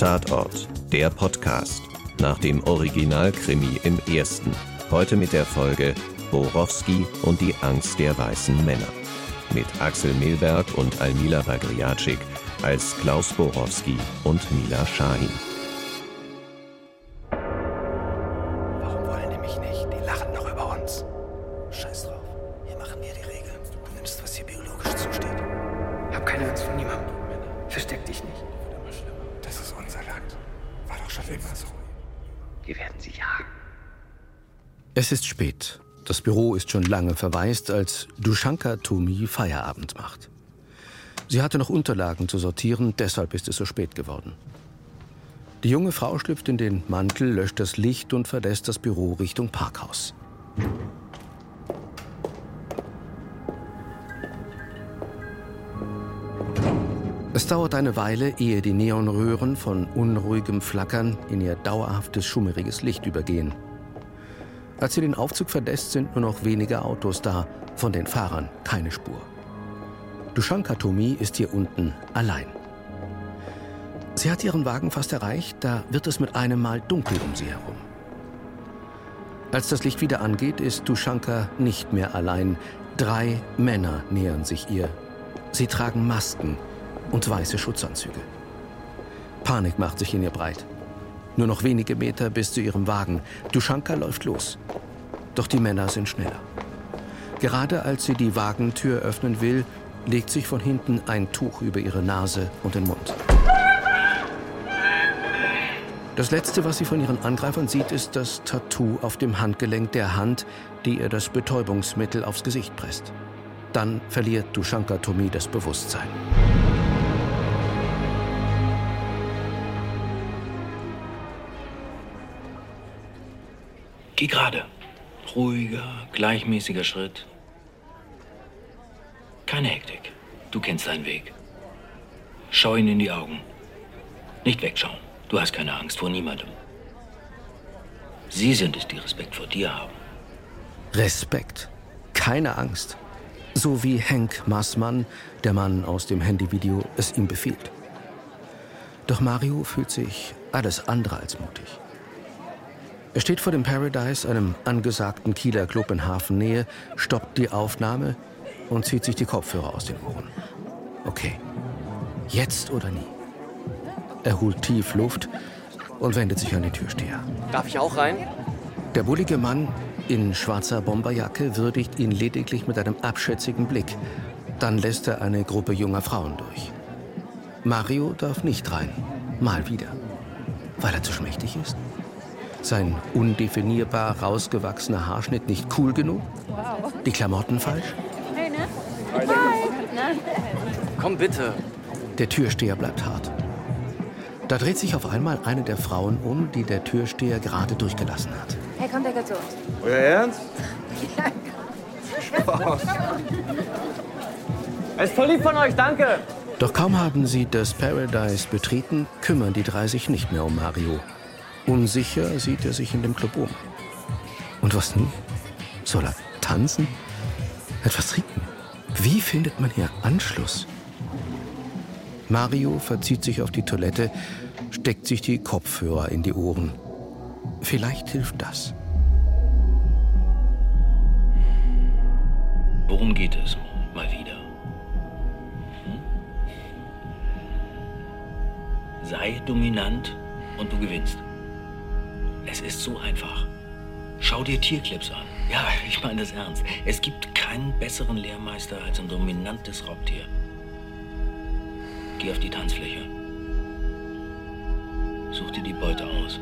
Tatort, der Podcast nach dem Originalkrimi im ersten. Heute mit der Folge Borowski und die Angst der weißen Männer. Mit Axel Milberg und Almila Bagriatschik als Klaus Borowski und Mila Shahin. Schon lange verwaist, als Dushanka Tomi Feierabend macht. Sie hatte noch Unterlagen zu sortieren, deshalb ist es so spät geworden. Die junge Frau schlüpft in den Mantel, löscht das Licht und verlässt das Büro Richtung Parkhaus. Es dauert eine Weile, ehe die Neonröhren von unruhigem Flackern in ihr dauerhaftes schummeriges Licht übergehen. Als sie den Aufzug verlässt, sind nur noch wenige Autos da, von den Fahrern keine Spur. Dushanka Tomi ist hier unten allein. Sie hat ihren Wagen fast erreicht, da wird es mit einem Mal dunkel um sie herum. Als das Licht wieder angeht, ist Dushanka nicht mehr allein. Drei Männer nähern sich ihr. Sie tragen Masken und weiße Schutzanzüge. Panik macht sich in ihr breit. Nur noch wenige Meter bis zu ihrem Wagen. Dushanka läuft los. Doch die Männer sind schneller. Gerade als sie die Wagentür öffnen will, legt sich von hinten ein Tuch über ihre Nase und den Mund. Das Letzte, was sie von ihren Angreifern sieht, ist das Tattoo auf dem Handgelenk der Hand, die ihr das Betäubungsmittel aufs Gesicht presst. Dann verliert Dushanka Tomi das Bewusstsein. Geh gerade. Ruhiger, gleichmäßiger Schritt. Keine Hektik. Du kennst deinen Weg. Schau ihn in die Augen. Nicht wegschauen. Du hast keine Angst vor niemandem. Sie sind es, die Respekt vor dir haben. Respekt. Keine Angst. So wie Henk Maßmann, der Mann aus dem Handyvideo, es ihm befiehlt. Doch Mario fühlt sich alles andere als mutig. Er steht vor dem Paradise, einem angesagten Kieler Club in Hafennähe, stoppt die Aufnahme und zieht sich die Kopfhörer aus den Ohren. Okay, jetzt oder nie. Er holt tief Luft und wendet sich an die Türsteher. Darf ich auch rein? Der bullige Mann in schwarzer Bomberjacke würdigt ihn lediglich mit einem abschätzigen Blick. Dann lässt er eine Gruppe junger Frauen durch. Mario darf nicht rein. Mal wieder. Weil er zu schmächtig ist? Sein undefinierbar rausgewachsener Haarschnitt nicht cool genug? Die Klamotten falsch? Hey, ne? Hi. Komm bitte. Der Türsteher bleibt hart. Da dreht sich auf einmal eine der Frauen um, die der Türsteher gerade durchgelassen hat. Hey, kommt der zu uns? Euer Ernst? Es ist voll lieb von euch, danke. Doch kaum haben sie das Paradise betreten, kümmern die drei sich nicht mehr um Mario. Unsicher sieht er sich in dem Club um. Und was nun? Soll er tanzen? Etwas trinken? Wie findet man hier Anschluss? Mario verzieht sich auf die Toilette, steckt sich die Kopfhörer in die Ohren. Vielleicht hilft das. Worum geht es? Mal wieder. Hm? Sei dominant und du gewinnst. Es ist so einfach. Schau dir Tierclips an. Ja, ich meine das ernst. Es gibt keinen besseren Lehrmeister als ein dominantes Raubtier. Geh auf die Tanzfläche. Such dir die Beute aus.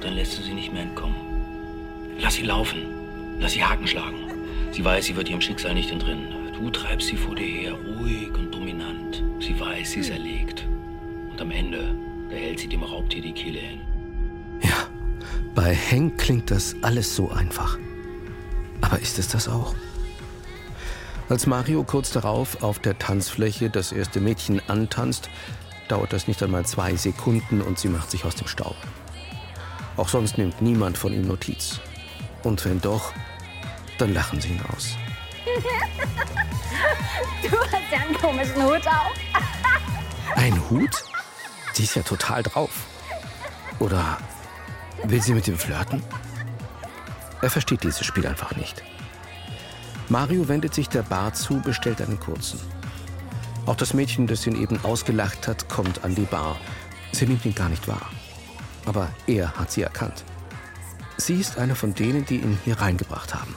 Dann lässt du sie nicht mehr entkommen. Lass sie laufen. Lass sie Haken schlagen. Sie weiß, sie wird ihrem Schicksal nicht entrinnen. Du treibst sie vor dir her, ruhig und dominant. Sie weiß, sie ist erlegt. Und am Ende, da hält sie dem Raubtier die Kehle hin. Bei Henk klingt das alles so einfach. Aber ist es das auch? Als Mario kurz darauf auf der Tanzfläche das erste Mädchen antanzt, dauert das nicht einmal zwei Sekunden und sie macht sich aus dem Staub. Auch sonst nimmt niemand von ihm Notiz. Und wenn doch, dann lachen sie ihn aus. Du hast ja einen komischen Hut auf. Ein Hut? Die ist ja total drauf. Oder will sie mit ihm flirten? Er versteht dieses Spiel einfach nicht. Mario wendet sich der Bar zu, bestellt einen kurzen. Auch das Mädchen, das ihn eben ausgelacht hat, kommt an die Bar. Sie nimmt ihn gar nicht wahr. Aber er hat sie erkannt. Sie ist eine von denen, die ihn hier reingebracht haben.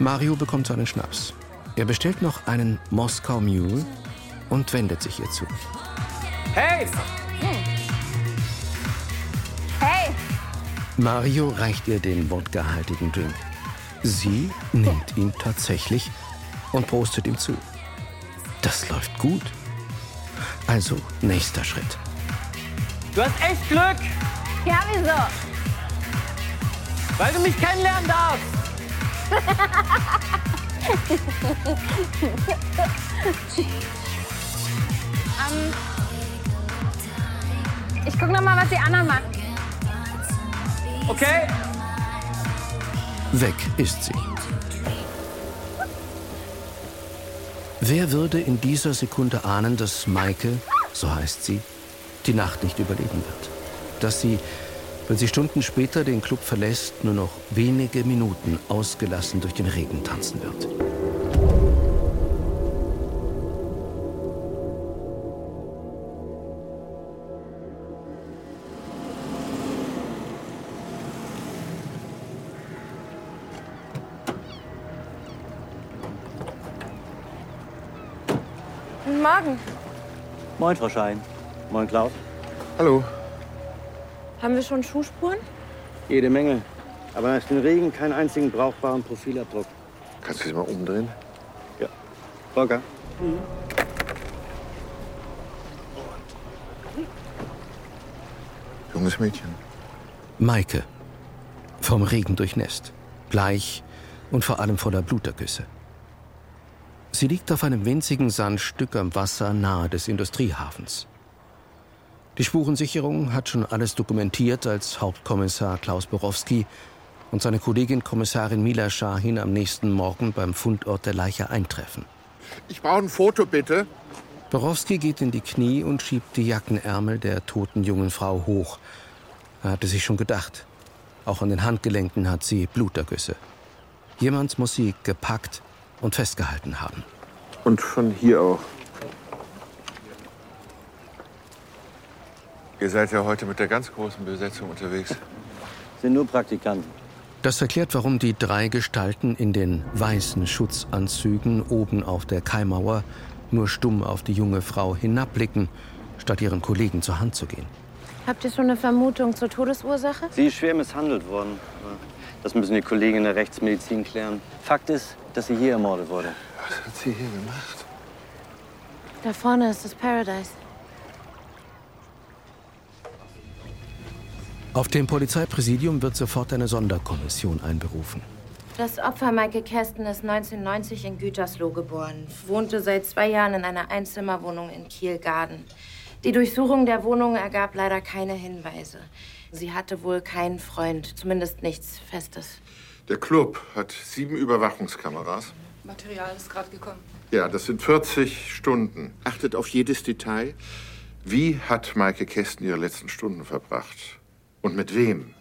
Mario bekommt seinen Schnaps. Er bestellt noch einen Moskau Mule und wendet sich ihr zu. Hey! Hey! Mario reicht ihr den wodkahaltigen Drink. Sie nimmt ihn tatsächlich und prostet ihm zu. Das läuft gut. Also, nächster Schritt. Du hast echt Glück, Ja, wieso? weil du mich kennenlernen darfst. Ähm, ich guck noch mal, was die anderen machen. Okay? Weg ist sie. Wer würde in dieser Sekunde ahnen, dass Maike, so heißt sie, die Nacht nicht überleben wird? Dass sie, wenn sie Stunden später den Club verlässt, nur noch wenige Minuten ausgelassen durch den Regen tanzen wird? Moin, Frau Schein. Moin, Klaus. Hallo. Haben wir schon Schuhspuren? Jede Menge. Aber es den Regen keinen einzigen brauchbaren Profilabdruck. Kannst du sie mal umdrehen? Ja. Volker? Junges Mädchen. Maike, vom Regen durchnässt, bleich und vor allem voller Blutergüsse. Sie liegt auf einem winzigen Sandstück am Wasser nahe des Industriehafens. Die Spurensicherung hat schon alles dokumentiert, als Hauptkommissar Klaus Borowski und seine Kollegin Kommissarin Mila Shahin am nächsten Morgen beim Fundort der Leiche eintreffen. Ich brauche ein Foto, bitte. Borowski geht in die Knie und schiebt die Jackenärmel der toten jungen Frau hoch. Er hatte sich schon gedacht. Auch an den Handgelenken hat sie Blutergüsse. Jemand muss sie gepackt und festgehalten haben. Und von hier auch. Ihr seid ja heute mit der ganz großen Besetzung unterwegs. Sind nur Praktikanten. Das erklärt, warum die drei Gestalten in den weißen Schutzanzügen oben auf der Kaimauer nur stumm auf die junge Frau hinabblicken, statt ihren Kollegen zur Hand zu gehen. Habt ihr schon eine Vermutung zur Todesursache? Sie ist schwer misshandelt worden. Das müssen die Kollegen in der Rechtsmedizin klären. Fakt ist, dass sie hier ermordet wurde. Was hat sie hier gemacht? Da vorne ist das Paradise. Auf dem Polizeipräsidium wird sofort eine Sonderkommission einberufen. Das Opfer Maike Kästen ist 1990 in Gütersloh geboren, wohnte seit zwei Jahren in einer Einzimmerwohnung in Kiel-Garden. Die Durchsuchung der Wohnung ergab leider keine Hinweise. Sie hatte wohl keinen Freund, zumindest nichts Festes. Der Club hat sieben Überwachungskameras. Material ist gerade gekommen. Ja, das sind 40 Stunden. Achtet auf jedes Detail. Wie hat Maike Kästen ihre letzten Stunden verbracht? Und mit wem?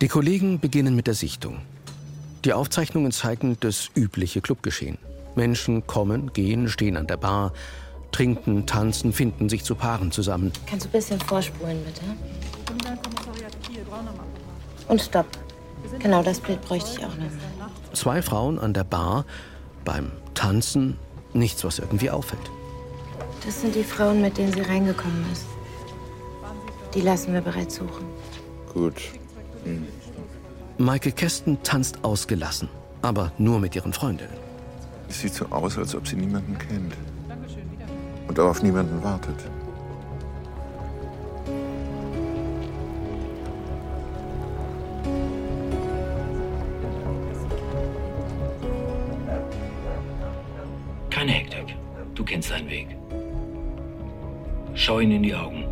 Die Kollegen beginnen mit der Sichtung. Die Aufzeichnungen zeigen das übliche Clubgeschehen. Menschen kommen, gehen, stehen an der Bar, trinken, tanzen, finden sich zu Paaren zusammen. Kannst du ein bisschen vorspulen, bitte? Und stopp. Genau das Bild bräuchte ich auch noch mal. Zwei Frauen an der Bar, beim Tanzen, nichts, was irgendwie auffällt. Das sind die Frauen, mit denen sie reingekommen ist. Die lassen wir bereits suchen. Gut. Maike Kästen tanzt ausgelassen, aber nur mit ihren Freundinnen. Es sieht so aus, als ob sie niemanden kennt. Und auch auf niemanden wartet. Deinen Weg. Schau ihn in die Augen.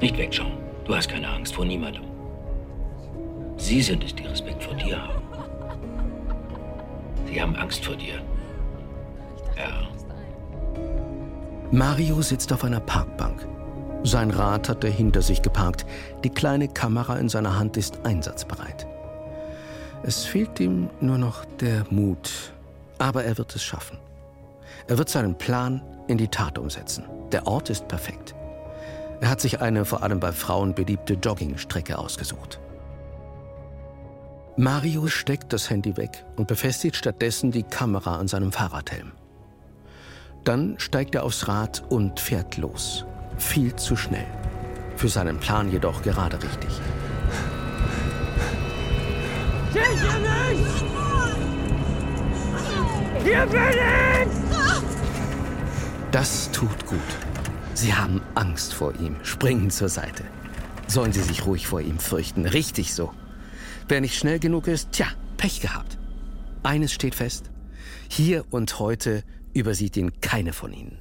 Nicht wegschauen. Du hast keine Angst vor niemandem. Sie sind es, die Respekt vor dir haben. Sie haben Angst vor dir. Ja. Mario sitzt auf einer Parkbank. Sein Rad hat er hinter sich geparkt. Die kleine Kamera in seiner Hand ist einsatzbereit. Es fehlt ihm nur noch der Mut, aber er wird es schaffen. Er wird seinen Plan in die Tat umsetzen. Der Ort ist perfekt. Er hat sich eine vor allem bei Frauen beliebte Joggingstrecke ausgesucht. Mario steckt das Handy weg und befestigt stattdessen die Kamera an seinem Fahrradhelm. Dann steigt er aufs Rad und fährt los. Viel zu schnell. Für seinen Plan jedoch gerade richtig. Hier nicht! Hier bin! Das tut gut. Sie haben Angst vor ihm, springen zur Seite. Sollen Sie sich ruhig vor ihm fürchten, richtig so. Wer nicht schnell genug ist, tja, Pech gehabt. Eines steht fest. Hier und heute übersieht ihn keine von ihnen.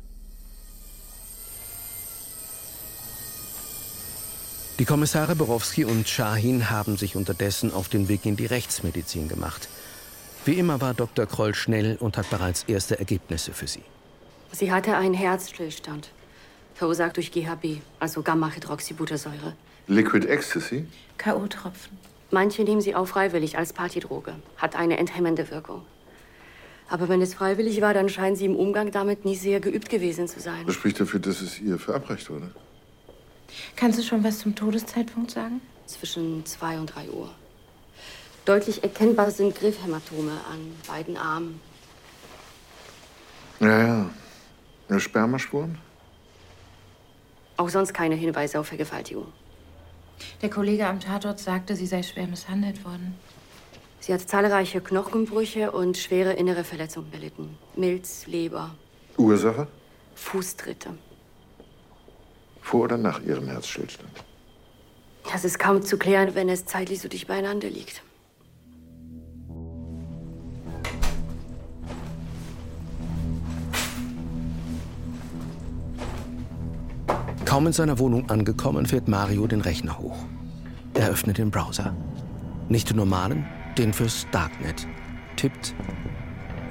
Die Kommissare Borowski und Shahin haben sich unterdessen auf den Weg in die Rechtsmedizin gemacht. Wie immer war Dr. Kroll schnell und hat bereits erste Ergebnisse für sie. Sie hatte einen Herzstillstand, verursacht durch GHB, also Gamma-Hydroxybuttersäure. Liquid Ecstasy? K.O.-Tropfen. Manche nehmen sie auch freiwillig als Partydroge, hat eine enthemmende Wirkung. Aber wenn es freiwillig war, dann scheinen sie im Umgang damit nie sehr geübt gewesen zu sein. Das spricht dafür, dass es ihr verabreicht wurde. Kannst du schon was zum Todeszeitpunkt sagen? Zwischen zwei und drei Uhr. Deutlich erkennbar sind Griffhämatome an beiden Armen. Ja, ja. ja Spermaspuren? Auch sonst keine Hinweise auf Vergewaltigung. Der Kollege am Tatort sagte, sie sei schwer misshandelt worden. Sie hat zahlreiche Knochenbrüche und schwere innere Verletzungen erlitten. Milz, Leber, Ursache? Fußtritte. Vor oder nach ihrem Herzstillstand? Das ist kaum zu klären, wenn es zeitlich so dicht beieinander liegt. Kaum in seiner Wohnung angekommen, fährt Mario den Rechner hoch. Er öffnet den Browser. Nicht den normalen, den fürs Darknet. Tippt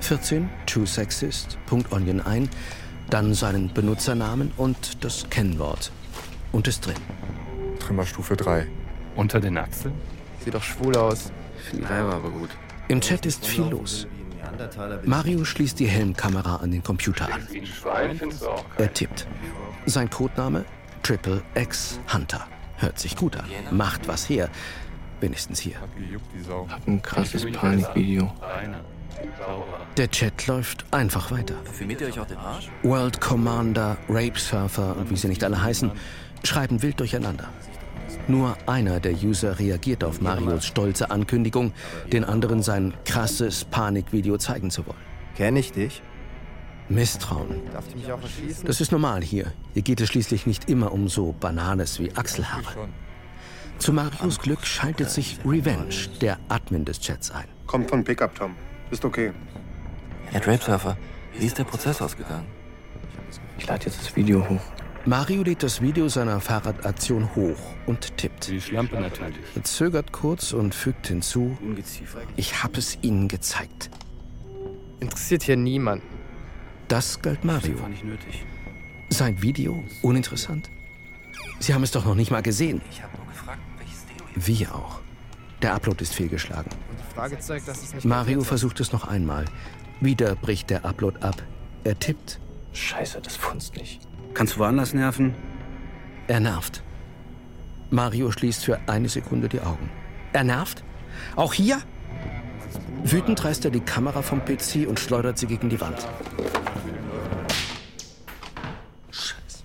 14 twosexist.onion ein, dann seinen Benutzernamen und das Kennwort. Und ist drin. Trümmerstufe 3. Unter den Achseln? Sieht doch schwul aus. Finde die Weiber aber gut. Im Chat ist viel los. Mario schließt die Helmkamera an den Computer an. Er tippt. Sein Codename Triple X Hunter. Hört sich gut an. Macht was her. Wenigstens hier. Hab ein krasses Panikvideo. Der Chat läuft einfach weiter. World Commander, Rape Surfer und wie sie nicht alle heißen, schreiben wild durcheinander. Nur einer der User reagiert auf Marios stolze Ankündigung, den anderen sein krasses Panikvideo zeigen zu wollen. Kenn ich dich? Misstrauen. Darf ich mich auch erschießen? Das ist normal hier. Hier geht es schließlich nicht immer um so Bananes wie Achselhaare. Zu Marios Glück schaltet sich Revenge, der Admin des Chats, ein. Kommt von Pickup, Tom. Ist okay. Herr Drape Surfer, wie ist der Prozess ausgegangen? Ich lade jetzt das Video hoch. Mario lädt das Video seiner Fahrradaktion hoch und tippt. Die Schlampe natürlich. Er zögert kurz und fügt hinzu. Ich habe es Ihnen gezeigt. Interessiert hier niemanden. Das galt Mario. War nicht nötig. Sein Video uninteressant? Sie haben es doch noch nicht mal gesehen. Ich habe nur gefragt, welches Deo Wie auch. Der Upload ist fehlgeschlagen. Und die Frage zeigt, dass es nicht Mario versucht es noch einmal. Wieder bricht der Upload ab. Er tippt. Scheiße, das funzt nicht. Kannst du woanders nerven? Er nervt. Mario schließt für eine Sekunde die Augen. Er nervt? Auch hier? Wütend reißt er die Kamera vom PC und schleudert sie gegen die Wand. Scheiße.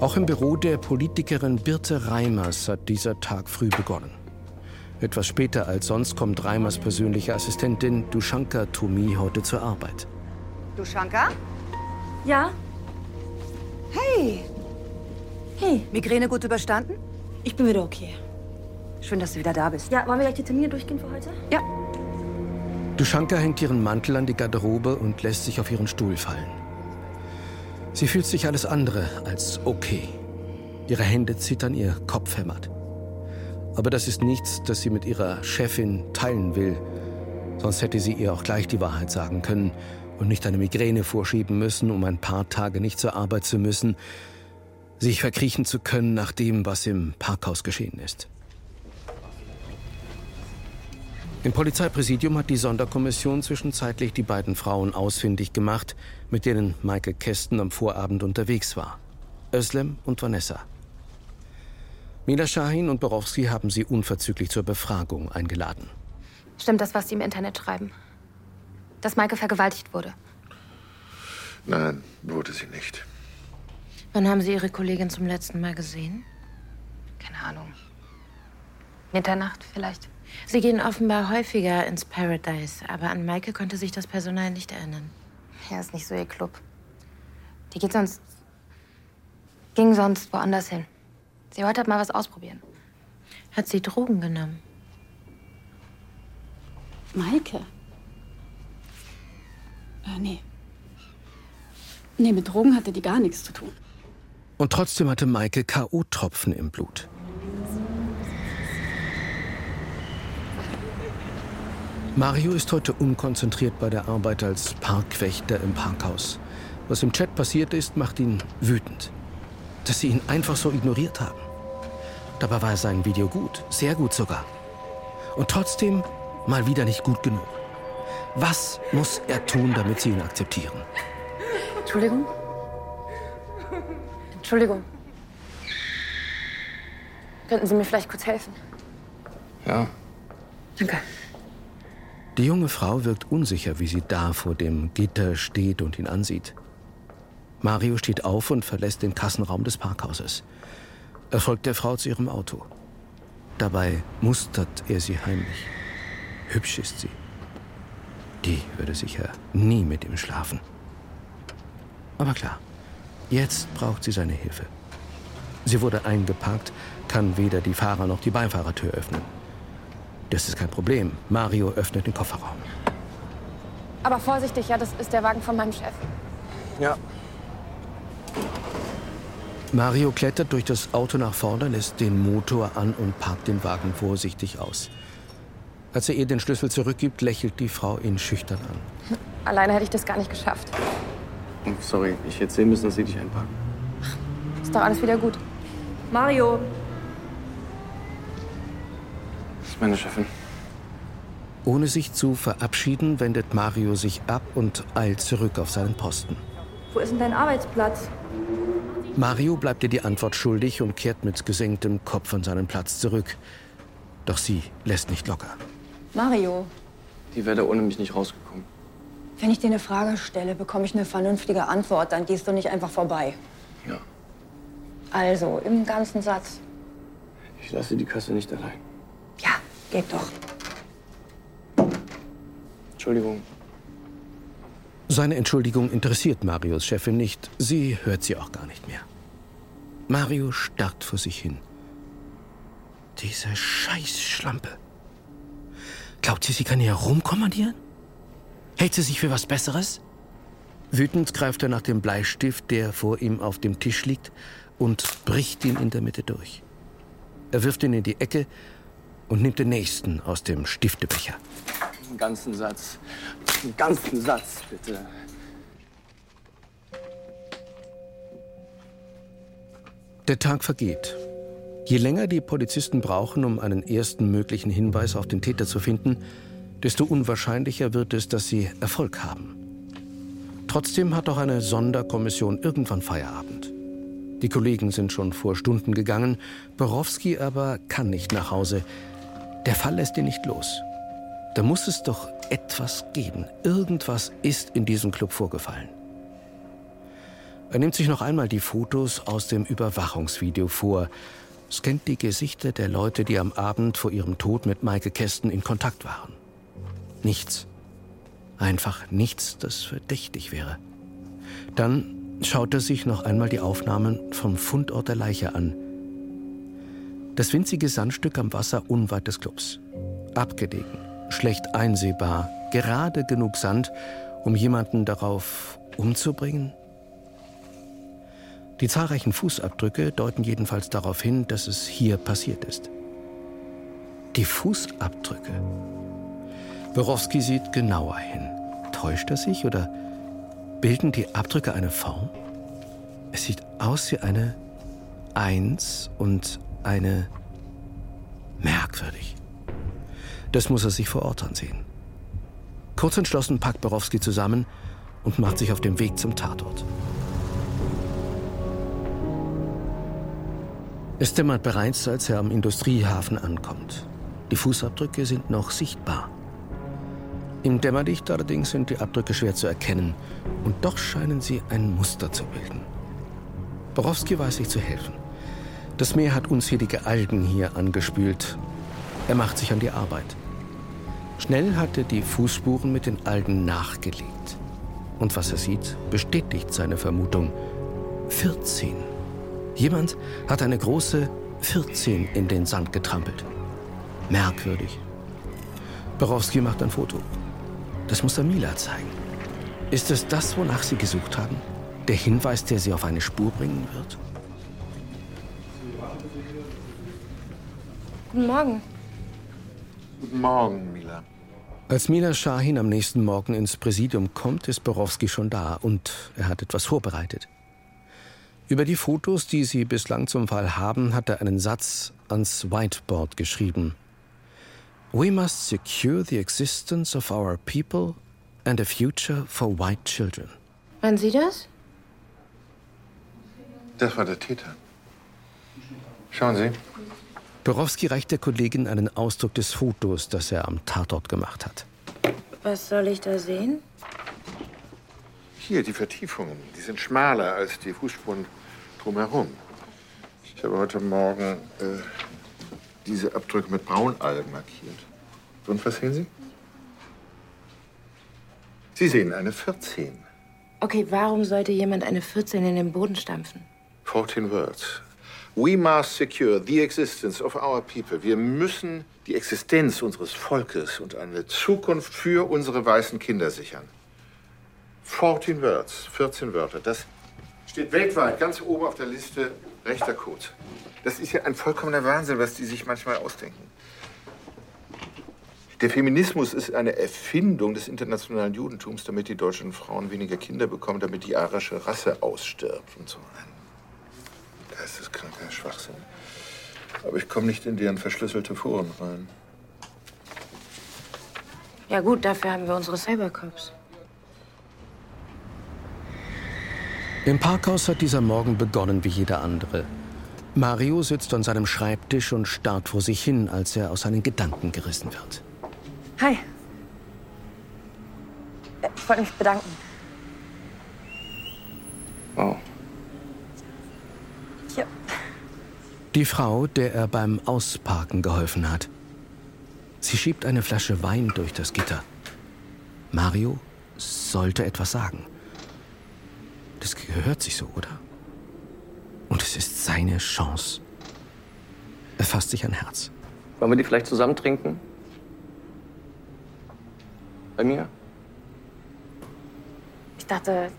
Auch im Büro der Politikerin Birte Reimers hat dieser Tag früh begonnen. Etwas später als sonst kommt Reimers persönliche Assistentin Dushanka Tomi heute zur Arbeit. Dushanka? Ja? Hey! Hey, Migräne gut überstanden? ich bin wieder okay. Schön, dass du wieder da bist. Ja, wollen wir gleich die Termine durchgehen für heute? Ja. Dushanka hängt ihren Mantel an die Garderobe und lässt sich auf ihren Stuhl fallen. Sie fühlt sich alles andere als okay. Ihre Hände zittern, ihr Kopf hämmert. Aber das ist nichts, das sie mit ihrer Chefin teilen will. Sonst hätte sie ihr auch gleich die Wahrheit sagen können und nicht eine Migräne vorschieben müssen, um ein paar Tage nicht zur Arbeit zu müssen, sich verkriechen zu können nach dem, was im Parkhaus geschehen ist. Im Polizeipräsidium hat die Sonderkommission zwischenzeitlich die beiden Frauen ausfindig gemacht, mit denen Michael Kästen am Vorabend unterwegs war. Özlem und Vanessa. Mila Shahin und Borowski haben sie unverzüglich zur Befragung eingeladen. Stimmt das, was Sie im Internet schreiben? Dass Maike vergewaltigt wurde? Nein, wurde sie nicht. Wann haben Sie Ihre Kollegin zum letzten Mal gesehen? Keine Ahnung. Mitternacht vielleicht? Sie gehen offenbar häufiger ins Paradise, aber an Maike konnte sich das Personal nicht erinnern. Ja, ist nicht so ihr Club. Die geht sonst. ging sonst woanders hin. Sie wollte halt mal was ausprobieren. Hat sie Drogen genommen? Maike? Äh, nee. Nee, mit Drogen hatte die gar nichts zu tun. Und trotzdem hatte Maike K.O.-Tropfen im Blut. Mario ist heute unkonzentriert bei der Arbeit als Parkwächter im Parkhaus. Was im Chat passiert ist, macht ihn wütend. Dass sie ihn einfach so ignoriert haben. Dabei war sein Video gut, sehr gut sogar. Und trotzdem mal wieder nicht gut genug. Was muss er tun, damit sie ihn akzeptieren? Entschuldigung? Entschuldigung. Könnten Sie mir vielleicht kurz helfen? Ja. Danke. Die junge Frau wirkt unsicher, wie sie da vor dem Gitter steht und ihn ansieht. Mario steht auf und verlässt den Kassenraum des Parkhauses. Er folgt der Frau zu ihrem Auto. Dabei mustert er sie heimlich. Hübsch ist sie. Die würde sicher nie mit ihm schlafen. Aber klar, jetzt braucht sie seine Hilfe. Sie wurde eingeparkt, kann weder die Fahrer noch die Beifahrertür öffnen. Das ist kein Problem. Mario öffnet den Kofferraum. Aber vorsichtig, ja, das ist der Wagen von meinem Chef. Ja. Mario klettert durch das Auto nach vorne, lässt den Motor an und parkt den Wagen vorsichtig aus. Als er ihr den Schlüssel zurückgibt, lächelt die Frau ihn schüchtern an. Alleine hätte ich das gar nicht geschafft. Sorry, ich hätte sehen müssen, dass sie dich einpacken. Ist doch alles wieder gut. Mario, Das ist meine Chefin. Ohne sich zu verabschieden, wendet Mario sich ab und eilt zurück auf seinen Posten. wo ist denn dein Arbeitsplatz? Mario bleibt ihr die Antwort schuldig und kehrt mit gesenktem Kopf an seinen Platz zurück. Doch sie lässt nicht locker. Mario, Die wäre da ohne mich nicht rausgekommen. wenn ich dir eine Frage stelle, bekomme ich eine vernünftige Antwort. Dann gehst du nicht einfach vorbei. Ja. Also, im ganzen Satz. Ich lasse die Kasse nicht allein. Ja, geht doch. Entschuldigung. Seine Entschuldigung interessiert Marios Chefin nicht. Sie hört sie auch gar nicht mehr. Mario starrt vor sich hin. Diese Scheißschlampe. Glaubt sie, sie kann hier rumkommandieren? Hält sie sich für was Besseres? Wütend greift er nach dem Bleistift, der vor ihm auf dem Tisch liegt, und bricht ihn in der Mitte durch. Er wirft ihn in die Ecke und nimmt den nächsten aus dem Stiftebecher. Einen ganzen Satz. Einen ganzen Satz, bitte. Der Tag vergeht. Je länger die Polizisten brauchen, um einen ersten möglichen Hinweis auf den Täter zu finden, desto unwahrscheinlicher wird es, dass sie Erfolg haben. Trotzdem hat auch eine Sonderkommission irgendwann Feierabend. Die Kollegen sind schon vor Stunden gegangen, Borowski aber kann nicht nach Hause. Der Fall lässt ihn nicht los. Da muss es doch etwas geben. Irgendwas ist in diesem Club vorgefallen. Er nimmt sich noch einmal die Fotos aus dem Überwachungsvideo vor, scannt die Gesichter der Leute, die am Abend vor ihrem Tod mit Maike Kästen in Kontakt waren. Nichts. Einfach nichts, das verdächtig wäre. Dann schaut er sich noch einmal die Aufnahmen vom Fundort der Leiche an. Das winzige Sandstück am Wasser unweit des Clubs. Abgelegen, schlecht einsehbar, gerade genug Sand, um jemanden darauf umzubringen? Die zahlreichen Fußabdrücke deuten jedenfalls darauf hin, dass es hier passiert ist. Die Fußabdrücke. Borowski sieht genauer hin. Täuscht er sich oder bilden die Abdrücke eine Form? Es sieht aus wie eine Eins und eine merkwürdig. Das muss er sich vor Ort ansehen. Kurz entschlossen packt Borowski zusammen und macht sich auf den Weg zum Tatort. Es dämmert bereits, als er am Industriehafen ankommt. Die Fußabdrücke sind noch sichtbar. Im Dämmerlicht allerdings sind die Abdrücke schwer zu erkennen und doch scheinen sie ein Muster zu bilden. Borowski weiß sich zu helfen. Das Meer hat unzählige Algen hier angespült. Er macht sich an die Arbeit. Schnell hat er die Fußspuren mit den Algen nachgelegt. Und was er sieht, bestätigt seine Vermutung. 14. Jemand hat eine große 14 in den Sand getrampelt. Merkwürdig. Borowski macht ein Foto. Das muss er Mila zeigen. Ist es das, wonach Sie gesucht haben? Der Hinweis, der Sie auf eine Spur bringen wird? Guten Morgen. Guten Morgen, Mila. Als Mila Shahin am nächsten Morgen ins Präsidium kommt, ist Borowski schon da und er hat etwas vorbereitet. Über die Fotos, die sie bislang zum Fall haben, hat er einen Satz ans Whiteboard geschrieben. We must secure the existence of our people and a future for white children. Waren Sie das? Das war der Täter. Schauen Sie. Borowski reicht der Kollegin einen Ausdruck des Fotos, das er am Tatort gemacht hat. Was soll ich da sehen? Hier, die Vertiefungen. Die sind schmaler als die Fußspuren drumherum. Ich habe heute Morgen äh, diese Abdrücke mit Braunalgen markiert. Und was sehen Sie? Sie sehen eine 14. Okay, warum sollte jemand eine 14 in den Boden stampfen? 14 words. We must secure the existence of our people. Wir müssen die Existenz unseres Volkes und eine Zukunft für unsere weißen Kinder sichern. 14 words, 14 Wörter. Das steht weltweit ganz oben auf der Liste rechter Code. Das ist ja ein vollkommener Wahnsinn, was die sich manchmal ausdenken. Der Feminismus ist eine Erfindung des internationalen Judentums, damit die deutschen Frauen weniger Kinder bekommen, damit die arische Rasse ausstirbt und so. Ein geisteskranker Schwachsinn. Aber ich komme nicht in deren verschlüsselte Foren rein. Ja gut, dafür haben wir unsere Cybercops. Im Parkhaus hat dieser Morgen begonnen wie jeder andere. Mario sitzt an seinem Schreibtisch und starrt vor sich hin, als er aus seinen Gedanken gerissen wird. Hi. Äh, Ich wollte mich bedanken. Oh. Ja. Die Frau, der er beim Ausparken geholfen hat. Sie schiebt eine Flasche Wein durch das Gitter. Mario sollte etwas sagen. Das gehört sich so, oder? Und es ist seine Chance. Er fasst sich ein Herz. Wollen wir die vielleicht zusammen trinken? Bei mir? Ich dachte.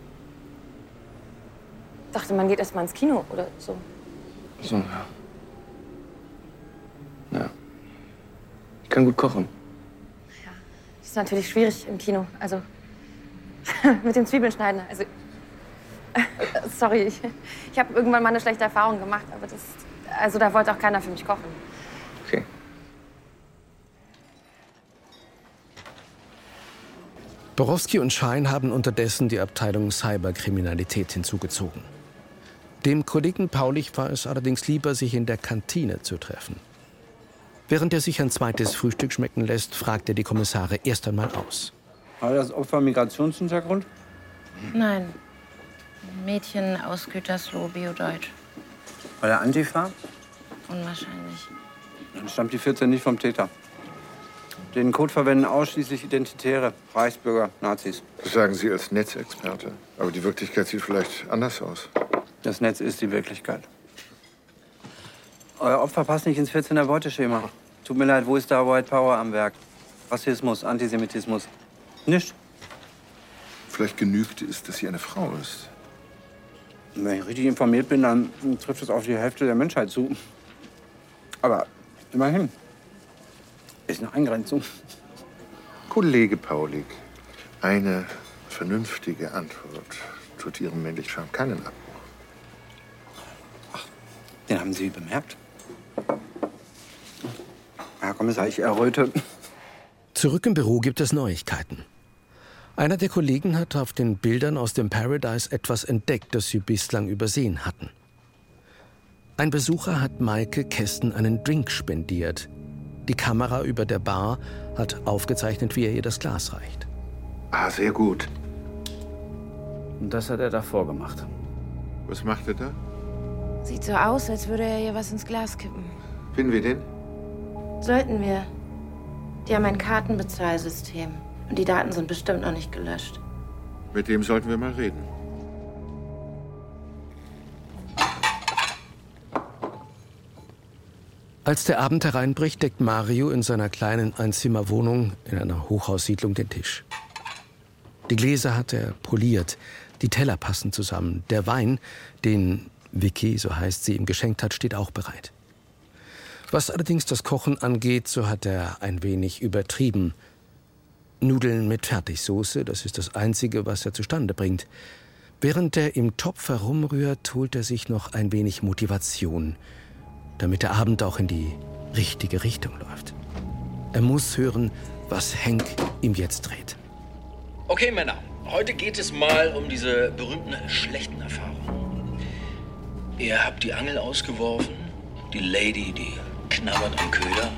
dachte, man geht erst mal ins Kino oder so. So, ja. Ja. Ich kann gut kochen. Das ist natürlich schwierig im Kino. Also. mit dem Zwiebeln schneiden. Also. sorry, ich, ich habe irgendwann mal eine schlechte Erfahrung gemacht, aber das. Also, da wollte auch keiner für mich kochen. Okay. Borowski und Schein haben unterdessen die Abteilung Cyberkriminalität hinzugezogen. Dem Kollegen Paulich war es allerdings lieber, sich in der Kantine zu treffen. Während er sich ein zweites Frühstück schmecken lässt, fragt er die Kommissare erst einmal aus. Hat das Opfer Migrationshintergrund? Nein. Mädchen aus Gütersloh, Biodeutsch. Bei der Antifa? Unwahrscheinlich. Dann stammt die 14 nicht vom Täter. Den Code verwenden ausschließlich Identitäre, Reichsbürger, Nazis. Das sagen Sie als Netzexperte. Aber die Wirklichkeit sieht vielleicht anders aus. Das Netz ist die Wirklichkeit. Euer Opfer passt nicht ins 14er Beuteschema. Tut mir leid, wo ist da White Power am Werk? Rassismus, Antisemitismus. Nicht. Vielleicht genügt es, dass sie eine Frau ist. Wenn ich richtig informiert bin, dann trifft es auf die Hälfte der Menschheit zu. Aber immerhin. Ist eine Eingrenzung. Kollege Paulik, eine vernünftige Antwort tut Ihrem männlichen Charme keinen Abbruch. Den haben Sie bemerkt? Herr Kommissar, ich erröte. Zurück im Büro gibt es Neuigkeiten. Einer der Kollegen hat auf den Bildern aus dem Paradise etwas entdeckt, das sie bislang übersehen hatten. Ein Besucher hat Maike Kästen einen Drink spendiert. Die Kamera über der Bar hat aufgezeichnet, wie er ihr das Glas reicht. Ah, sehr gut. Und das hat er davor gemacht. Was macht er da? Sieht so aus, als würde er ihr was ins Glas kippen. Finden wir den? Sollten wir. Die haben ein Kartenbezahlsystem. Und die Daten sind bestimmt noch nicht gelöscht. Mit dem sollten wir mal reden. Als der Abend hereinbricht, deckt Mario in seiner kleinen Einzimmerwohnung in einer Hochhaussiedlung den Tisch. Die Gläser hat er poliert, die Teller passen zusammen. Der Wein, den Vicky, so heißt sie, ihm geschenkt hat, steht auch bereit. Was allerdings das Kochen angeht, so hat er ein wenig übertrieben. Nudeln mit Fertigsoße, das ist das Einzige, was er zustande bringt. Während er im Topf herumrührt, holt er sich noch ein wenig Motivation, damit der Abend auch in die richtige Richtung läuft. Er muss hören, was Hank ihm jetzt dreht. Okay, Männer, heute geht es mal um diese berühmten schlechten Erfahrungen. Ihr habt die Angel ausgeworfen, die Lady, die knabbert am Köder.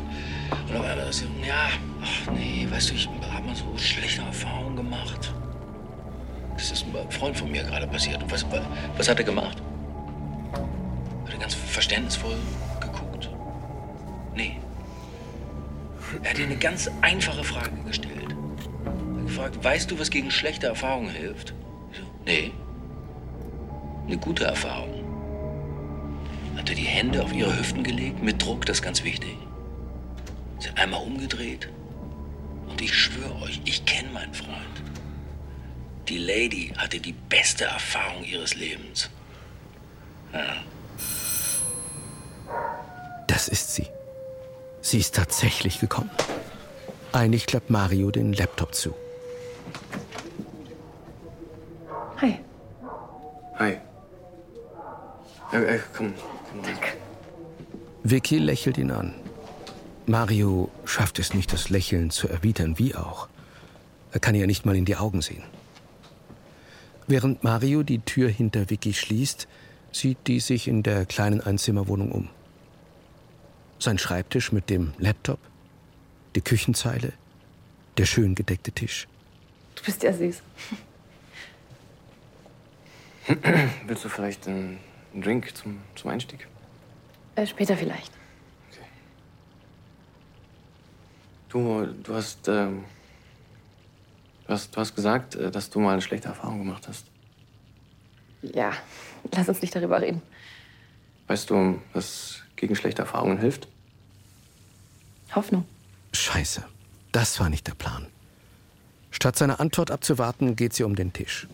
Und ist sie, ja, ach nee, weißt du, ich habe mal so schlechte Erfahrungen gemacht. Das ist ein Freund von mir gerade passiert. Und was, was hat er gemacht? Hat er ganz verständnisvoll geguckt? Nee. Er hat dir eine ganz einfache Frage gestellt. Er hat gefragt, weißt du, was gegen schlechte Erfahrungen hilft? Ich so, nee. Eine gute Erfahrung. Hat er die Hände auf ihre Hüften gelegt, mit Druck, das ist ganz wichtig. Sie hat einmal umgedreht. Und ich schwöre euch, ich kenne meinen Freund. Die Lady hatte die beste Erfahrung ihres Lebens. Ja. Das ist sie. Sie ist tatsächlich gekommen. Eilig klappt Mario den Laptop zu. Hi. Hi. Äh, äh, komm, komm. Danke. Vicky lächelt ihn an. Mario schafft es nicht, das Lächeln zu erwidern, wie auch. Er kann ihr nicht mal in die Augen sehen. Während Mario die Tür hinter Vicky schließt, sieht die sich in der kleinen Einzimmerwohnung um. Sein Schreibtisch mit dem Laptop, die Küchenzeile, der schön gedeckte Tisch. Du bist ja süß. Willst du vielleicht einen Drink zum, zum Einstieg? Äh, später vielleicht. Du, du hast, ähm, du hast, du hast gesagt, äh, dass du mal eine schlechte Erfahrung gemacht hast. Ja, lass uns nicht darüber reden. Weißt du, was gegen schlechte Erfahrungen hilft? Hoffnung. Scheiße, das war nicht der Plan. Statt seine Antwort abzuwarten, geht sie um den Tisch.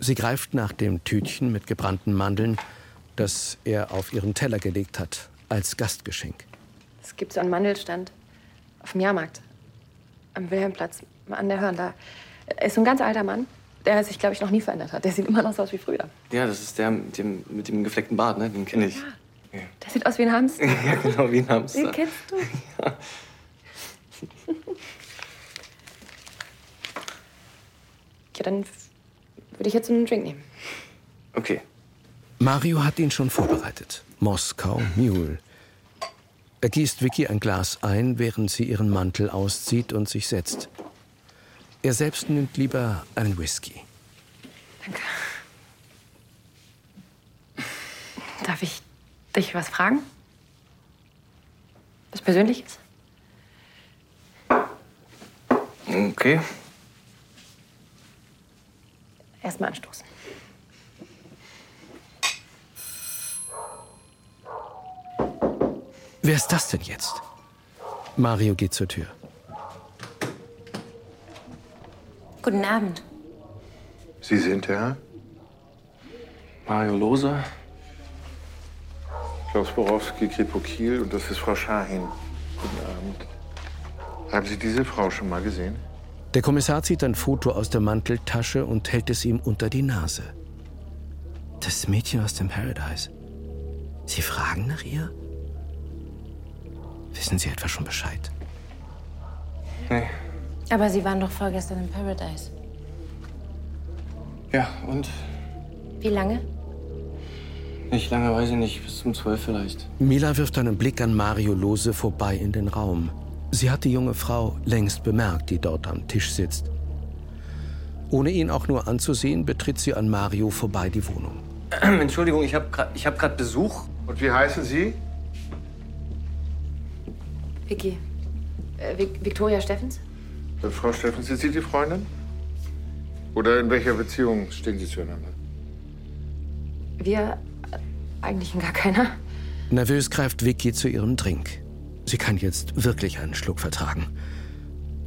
Sie greift nach dem Tütchen mit gebrannten Mandeln, das er auf ihren Teller gelegt hat, als Gastgeschenk. Es gibt so einen Mandelstand auf dem Jahrmarkt. Am Wilhelmplatz, an der Hörn. Da ist so ein ganz alter Mann, der sich, glaube ich, noch nie verändert hat. Der sieht immer noch so aus wie früher. Ja, das ist der mit dem, mit dem gefleckten Bart, ne? Den kenne ich. Der sieht aus wie ein Hamster. Ja, genau, wie ein Hamster. Den kennst du. Ja, dann würde ich jetzt einen Drink nehmen. Okay. Mario hat ihn schon vorbereitet. Moskau Mule. Er gießt Vicky ein Glas ein, während sie ihren Mantel auszieht und sich setzt. Er selbst nimmt lieber einen Whisky. Danke. Darf ich dich was fragen? Was Persönliches? Okay. Erstmal anstoßen. Wer ist das denn jetzt? Mario geht zur Tür. Guten Abend. Sie sind der Herr? Mario Lose. Klaus Borowski, Kripo Kiel und das ist Frau Schahin. Guten Abend. Haben Sie diese Frau schon mal gesehen? Der Kommissar zieht ein Foto aus der Manteltasche und hält es ihm unter die Nase. Das Mädchen aus dem Paradise. Sie fragen nach ihr? Wissen Sie etwa schon Bescheid? Nee. Aber Sie waren doch vorgestern im Paradise. Ja, und? Wie lange? Nicht lange, weiß ich nicht. Bis zum 12 vielleicht. Mila wirft einen Blick an Mario Lose vorbei in den Raum. Sie hat die junge Frau längst bemerkt, die dort am Tisch sitzt. Ohne ihn auch nur anzusehen, betritt sie an Mario vorbei die Wohnung. Entschuldigung, ich habe gerade hab grad Besuch. Und wie heißen Sie? Vicky. Äh, Vic Victoria Steffens? Äh, Frau Steffen, sind Sie die Freundin? Oder in welcher Beziehung stehen Sie zueinander? Wir? Eigentlich in gar keiner. Nervös greift Vicky zu ihrem Drink. Sie kann jetzt wirklich einen Schluck vertragen.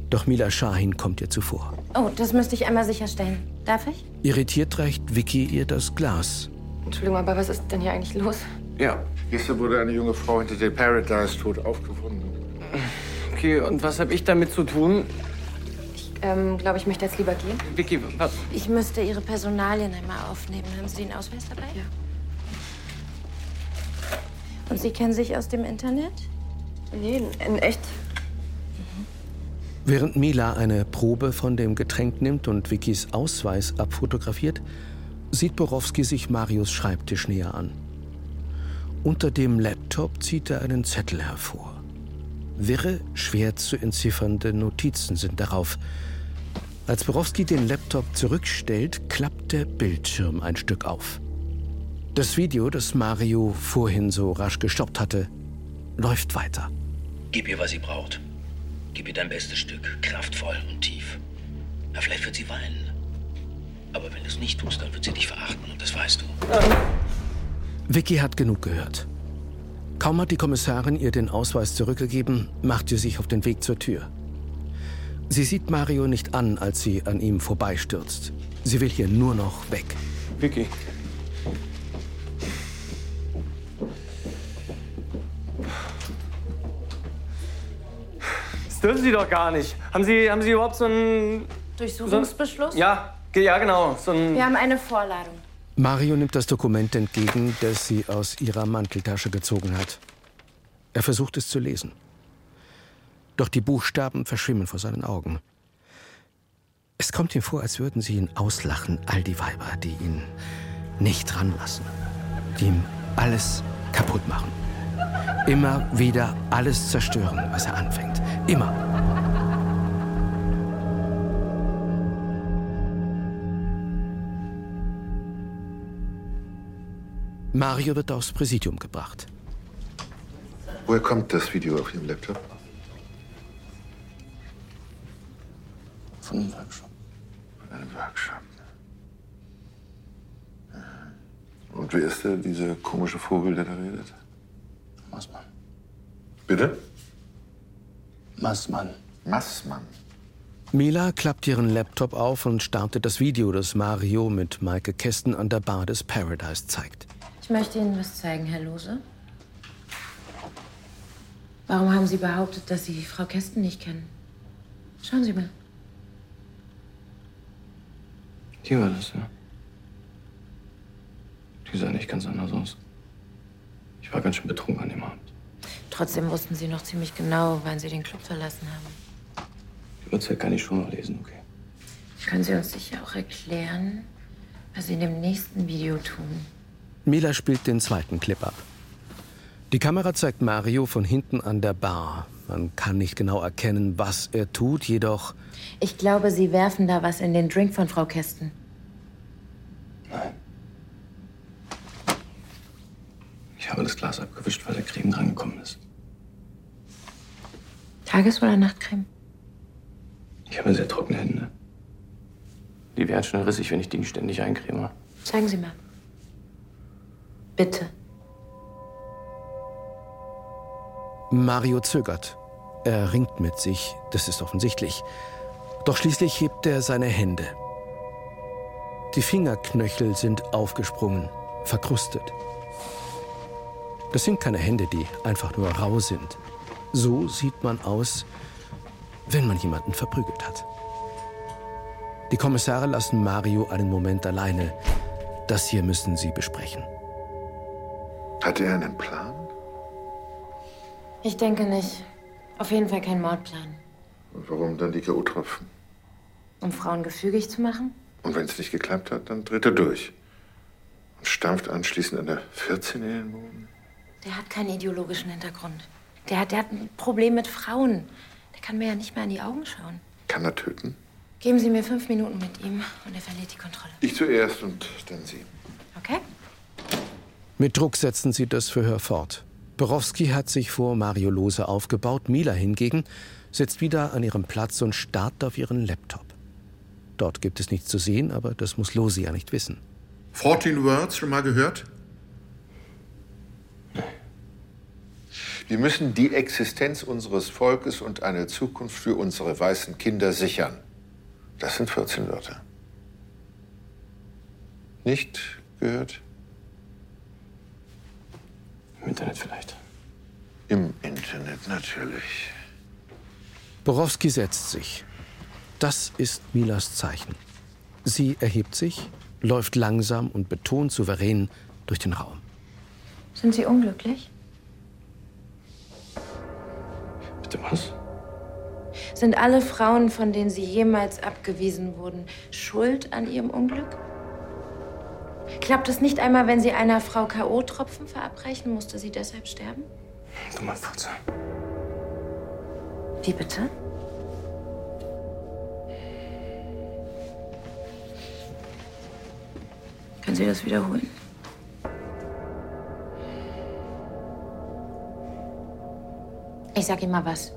Doch Mila Shahin kommt ihr zuvor. Oh, das müsste ich einmal sicherstellen. Darf ich? Irritiert reicht Vicky ihr das Glas. Entschuldigung, aber was ist denn hier eigentlich los? Ja. Gestern wurde eine junge Frau hinter dem Paradise tot aufgefunden. Okay, und was habe ich damit zu tun? Ähm, glaube ich, möchte jetzt lieber gehen. Vicky, was? Ich müsste Ihre Personalien einmal aufnehmen. Haben Sie den Ausweis dabei? Ja. Und Sie kennen sich aus dem Internet? Nee, in echt. Während Mila eine Probe von dem Getränk nimmt und Vickys Ausweis abfotografiert, sieht Borowski sich Marios Schreibtisch näher an. Unter dem Laptop zieht er einen Zettel hervor. Wirre, schwer zu entziffernde Notizen sind darauf. Als Borowski den Laptop zurückstellt, klappt der Bildschirm ein Stück auf. Das Video, das Mario vorhin so rasch gestoppt hatte, läuft weiter. Gib ihr, was sie braucht. Gib ihr dein bestes Stück, kraftvoll und tief. Na, vielleicht wird sie weinen. Aber wenn du es nicht tust, dann wird sie dich verachten und das weißt du. Vicky hat genug gehört. Kaum hat die Kommissarin ihr den Ausweis zurückgegeben, macht sie sich auf den Weg zur Tür. Sie sieht Mario nicht an, als sie an ihm vorbeistürzt. Sie will hier nur noch weg. Vicky. Das dürfen Sie doch gar nicht. Haben Sie, haben Sie überhaupt so einen... Durchsuchungsbeschluss? Ja, ge- ja genau. So ein... Wir haben eine Vorladung. Mario nimmt das Dokument entgegen, das sie aus ihrer Manteltasche gezogen hat. Er versucht es zu lesen. Doch die Buchstaben verschwimmen vor seinen Augen. Es kommt ihm vor, als würden sie ihn auslachen, all die Weiber, die ihn nicht ranlassen, die ihm alles kaputt machen. Immer wieder alles zerstören, was er anfängt. Immer. Mario wird aufs Präsidium gebracht. Woher kommt das Video auf Ihrem Laptop? Von einem Workshop. Von einem Workshop. Und wer ist der, dieser komische Vogel, der da redet? Massmann. Bitte? Massmann. Massmann. Mila klappt ihren Laptop auf und startet das Video, das Mario mit Maike Kästen an der Bar des Paradise zeigt. Ich möchte Ihnen was zeigen, Herr Lose. Warum haben Sie behauptet, dass Sie Frau Kästen nicht kennen? Schauen Sie mal. Die war das, ja. Die sah nicht ganz anders aus. Ich war ganz schön betrunken an dem Abend. Trotzdem wussten Sie noch ziemlich genau, wann Sie den Club verlassen haben. Die Uhrzeit kann ich schon noch lesen, okay. Können Sie uns sicher auch erklären, was Sie in dem nächsten Video tun? Mila spielt den zweiten Clip ab. Die Kamera zeigt Mario von hinten an der Bar. Man kann nicht genau erkennen, was er tut, jedoch Ich glaube, Sie werfen da was in den Drink von Frau Kästen. Nein. Ich habe das Glas abgewischt, weil der Creme drangekommen ist. Tages- oder Nachtcreme? Ich habe sehr trockene Hände. Die werden schnell rissig, wenn ich die ständig eincreme. Zeigen Sie mal. Bitte. Mario zögert. Er ringt mit sich, das ist offensichtlich. Doch schließlich hebt er seine Hände. Die Fingerknöchel sind aufgesprungen, verkrustet. Das sind keine Hände, die einfach nur rau sind. So sieht man aus, wenn man jemanden verprügelt hat. Die Kommissare lassen Mario einen Moment alleine. Das hier müssen sie besprechen. Hat er einen Plan? Ich denke nicht. Auf jeden Fall kein Mordplan. Und warum dann die K.O.-Tropfen? Um Frauen gefügig zu machen? Und wenn es nicht geklappt hat, dann dreht er durch. Und stampft anschließend an der 14 in den Boden. Der hat keinen ideologischen Hintergrund. Der hat, der hat ein Problem mit Frauen. Der kann mir ja nicht mehr in die Augen schauen. Kann er töten? Geben Sie mir fünf Minuten mit ihm und er verliert die Kontrolle. Ich zuerst und dann Sie. Okay? Mit Druck setzen sie das Verhör fort. Borowski hat sich vor Mario Lose aufgebaut. Mila hingegen sitzt wieder an ihrem Platz und starrt auf ihren Laptop. Dort gibt es nichts zu sehen, aber das muss Lose ja nicht wissen. 14 Words, schon mal gehört? Wir müssen die Existenz unseres Volkes und eine Zukunft für unsere weißen Kinder sichern. Das sind 14 Wörter. Nicht gehört? Im Internet vielleicht. Im Internet natürlich. Borowski setzt sich. Das ist Milas Zeichen. Sie erhebt sich, läuft langsam und betont souverän durch den Raum. Sind Sie unglücklich? Bitte was? Sind alle Frauen, von denen Sie jemals abgewiesen wurden, schuld an Ihrem Unglück? Klappt es nicht einmal, wenn Sie einer Frau K.O.-Tropfen verabreichen? Musste sie deshalb sterben? Dummer Fotze. Wie bitte? Können Sie das wiederholen? Ich sag Ihnen mal was.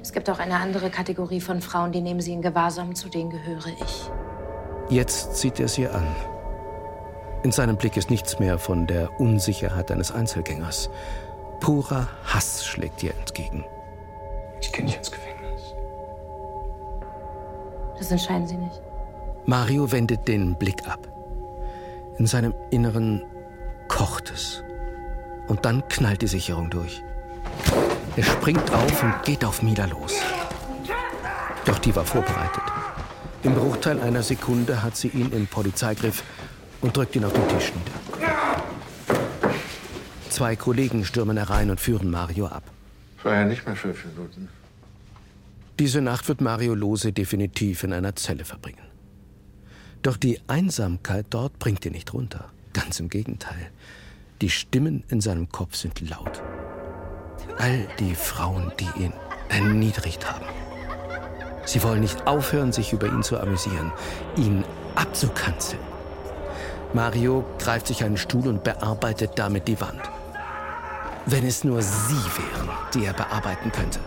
Es gibt auch eine andere Kategorie von Frauen, die nehmen Sie in Gewahrsam, zu denen gehöre ich. Jetzt sieht er sie an. In seinem Blick ist nichts mehr von der Unsicherheit eines Einzelgängers. Purer Hass schlägt ihr entgegen. Ich gehe nicht ins Gefängnis. Das entscheiden Sie nicht. Mario wendet den Blick ab. In seinem Inneren kocht es. Und dann knallt die Sicherung durch. Er springt auf und geht auf Mila los. Doch die war vorbereitet. Im Bruchteil einer Sekunde hat sie ihn im Polizeigriff und drückt ihn auf den Tisch nieder. Zwei Kollegen stürmen herein und führen Mario ab. Ja nicht mehr fünf Minuten. Diese Nacht wird Mario Lose definitiv in einer Zelle verbringen. Doch die Einsamkeit dort bringt ihn nicht runter. Ganz im Gegenteil. Die Stimmen in seinem Kopf sind laut. All die Frauen, die ihn erniedrigt haben. Sie wollen nicht aufhören, sich über ihn zu amüsieren, ihn abzukanzeln. Mario greift sich einen Stuhl und bearbeitet damit die Wand. Wenn es nur sie wären, die er bearbeiten könnte.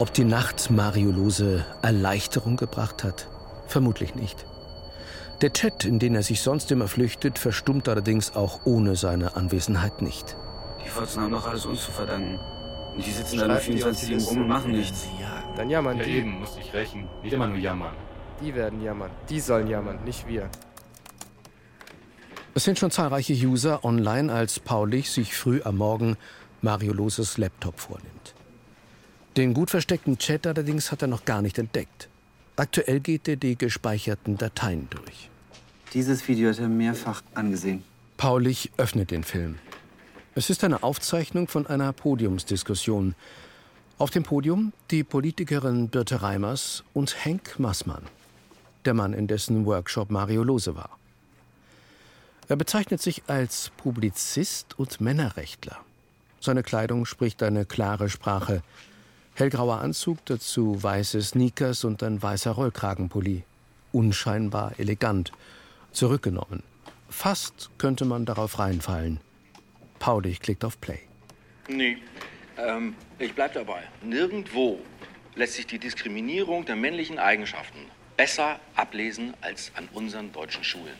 Ob die Nacht Mario Lose Erleichterung gebracht hat? Vermutlich nicht. Der Chat, in den er sich sonst immer flüchtet, verstummt allerdings auch ohne seine Anwesenheit nicht. Die Fotzen haben doch alles uns zu verdanken. Und die sitzen da nur 24 rum und machen nichts. Dann jammern Ja, die. eben, musst dich rächen. Nicht immer nur jammern. Die werden jammern. Die sollen jammern, nicht wir. Es sind schon zahlreiche User online, als Paulich sich früh am Morgen Mario Loses Laptop vornimmt. Den gut versteckten Chat allerdings hat er noch gar nicht entdeckt. Aktuell geht er die gespeicherten Dateien durch. Dieses Video hat er mehrfach angesehen. Paulich öffnet den Film. Es ist eine Aufzeichnung von einer Podiumsdiskussion. Auf dem Podium die Politikerin Birte Reimers und Henk Massmann, der Mann, in dessen Workshop Mario Lose war. Er bezeichnet sich als Publizist und Männerrechtler. Seine Kleidung spricht eine klare Sprache. Hellgrauer Anzug, dazu weiße Sneakers und ein weißer Rollkragenpulli. Unscheinbar elegant, zurückgenommen. Fast könnte man darauf reinfallen. Paulich klickt auf Play. Nee, ähm, ich bleib dabei. Nirgendwo lässt sich die Diskriminierung der männlichen Eigenschaften besser ablesen als an unseren deutschen Schulen.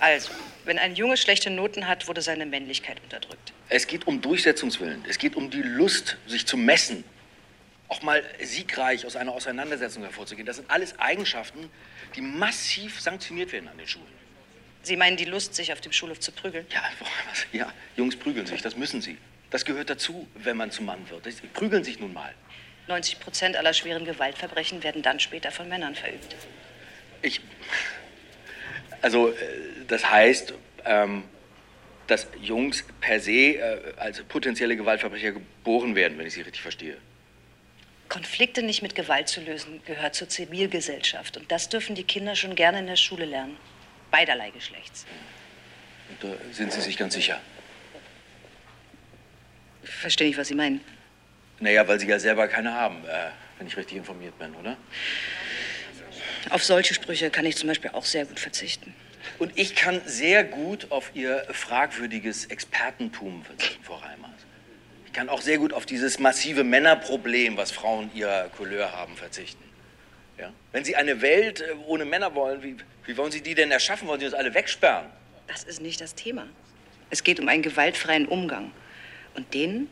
Also, wenn ein Junge schlechte Noten hat, wurde seine Männlichkeit unterdrückt. Es geht um Durchsetzungswillen. Es geht um die Lust, sich zu messen. Auch mal siegreich aus einer Auseinandersetzung hervorzugehen. Das sind alles Eigenschaften, die massiv sanktioniert werden an den Schulen. Sie meinen die Lust, sich auf dem Schulhof zu prügeln? Ja, was? ja, Jungs prügeln sich, das müssen sie. Das gehört dazu, wenn man zum Mann wird. Sie prügeln sich nun mal. 90 Prozent aller schweren Gewaltverbrechen werden dann später von Männern verübt. Ich. Also, äh, das heißt, ähm, dass Jungs per se äh, als potenzielle Gewaltverbrecher geboren werden, wenn ich Sie richtig verstehe. Konflikte nicht mit Gewalt zu lösen, gehört zur Zivilgesellschaft. Und das dürfen die Kinder schon gerne in der Schule lernen. Beiderlei Geschlechts. Und da sind Sie sich ganz sicher? Ich verstehe nicht, was Sie meinen. Naja, weil Sie ja selber keine haben, äh, wenn ich richtig informiert bin, oder? Auf solche Sprüche kann ich zum Beispiel auch sehr gut verzichten. Und ich kann sehr gut auf Ihr fragwürdiges Expertentum verzichten, Frau Reimers. Ich kann auch sehr gut auf dieses massive Männerproblem, was Frauen ihrer Couleur haben, verzichten. Ja? Wenn Sie eine Welt äh, ohne Männer wollen, wie, wie wollen Sie die denn erschaffen? Wollen Sie uns alle wegsperren? Das ist nicht das Thema. Es geht um einen gewaltfreien Umgang. Und den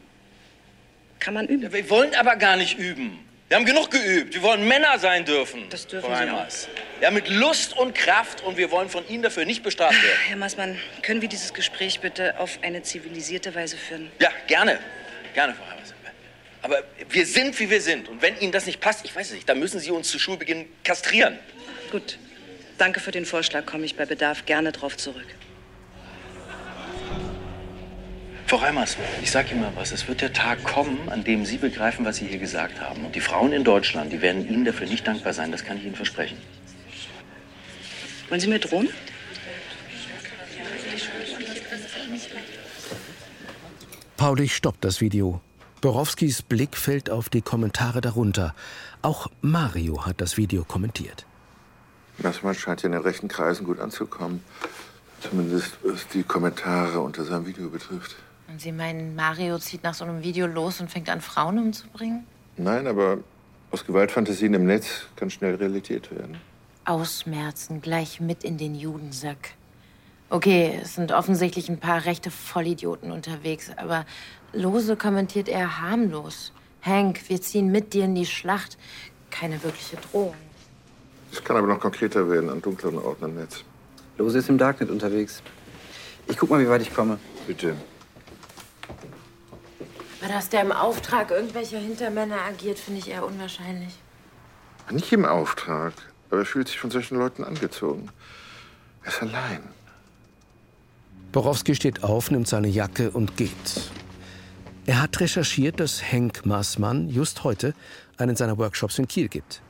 kann man üben. Ja, wir wollen aber gar nicht üben. Wir haben genug geübt. Wir wollen Männer sein dürfen. Das dürfen Frau Sie Reimers. Ja, mit Lust und Kraft und wir wollen von Ihnen dafür nicht bestraft werden. Herr Maßmann, können wir dieses Gespräch bitte auf eine zivilisierte Weise führen? Ja, gerne. Gerne, Frau Reimers. Aber wir sind, wie wir sind. Und wenn Ihnen das nicht passt, ich weiß es nicht, dann müssen Sie uns zu Schulbeginn kastrieren. Gut. Danke für den Vorschlag. Komme ich bei Bedarf gerne drauf zurück. Frau Reimers, ich sage Ihnen mal was. Es wird der Tag kommen, an dem Sie begreifen, was Sie hier gesagt haben. Und die Frauen in Deutschland, die werden Ihnen dafür nicht dankbar sein. Das kann ich Ihnen versprechen. Wollen Sie mir drohen? Paulich stoppt das Video. Borowskis Blick fällt auf die Kommentare darunter. Auch Mario hat das Video kommentiert. Das Mal scheint ja in den rechten Kreisen gut anzukommen. Zumindest was die Kommentare unter seinem Video betrifft. Und Sie meinen, Mario zieht nach so einem Video los und fängt an, Frauen umzubringen? Nein, aber aus Gewaltfantasien im Netz kann schnell Realität werden. Ausmerzen, gleich mit in den Judensack. Okay, es sind offensichtlich ein paar rechte Vollidioten unterwegs, aber lose kommentiert er harmlos. Hank, wir ziehen mit dir in die Schlacht. Keine wirkliche Drohung. Es kann aber noch konkreter werden an dunkleren Orten im Netz. Lose ist im Darknet unterwegs. Ich guck mal, wie weit ich komme. Bitte. Aber dass der im Auftrag irgendwelcher Hintermänner agiert, finde ich eher unwahrscheinlich. Nicht im Auftrag, aber er fühlt sich von solchen Leuten angezogen. Er ist allein. Borowski steht auf, nimmt seine Jacke und geht. Er hat recherchiert, dass Henk Maßmann just heute einen seiner Workshops in Kiel gibt.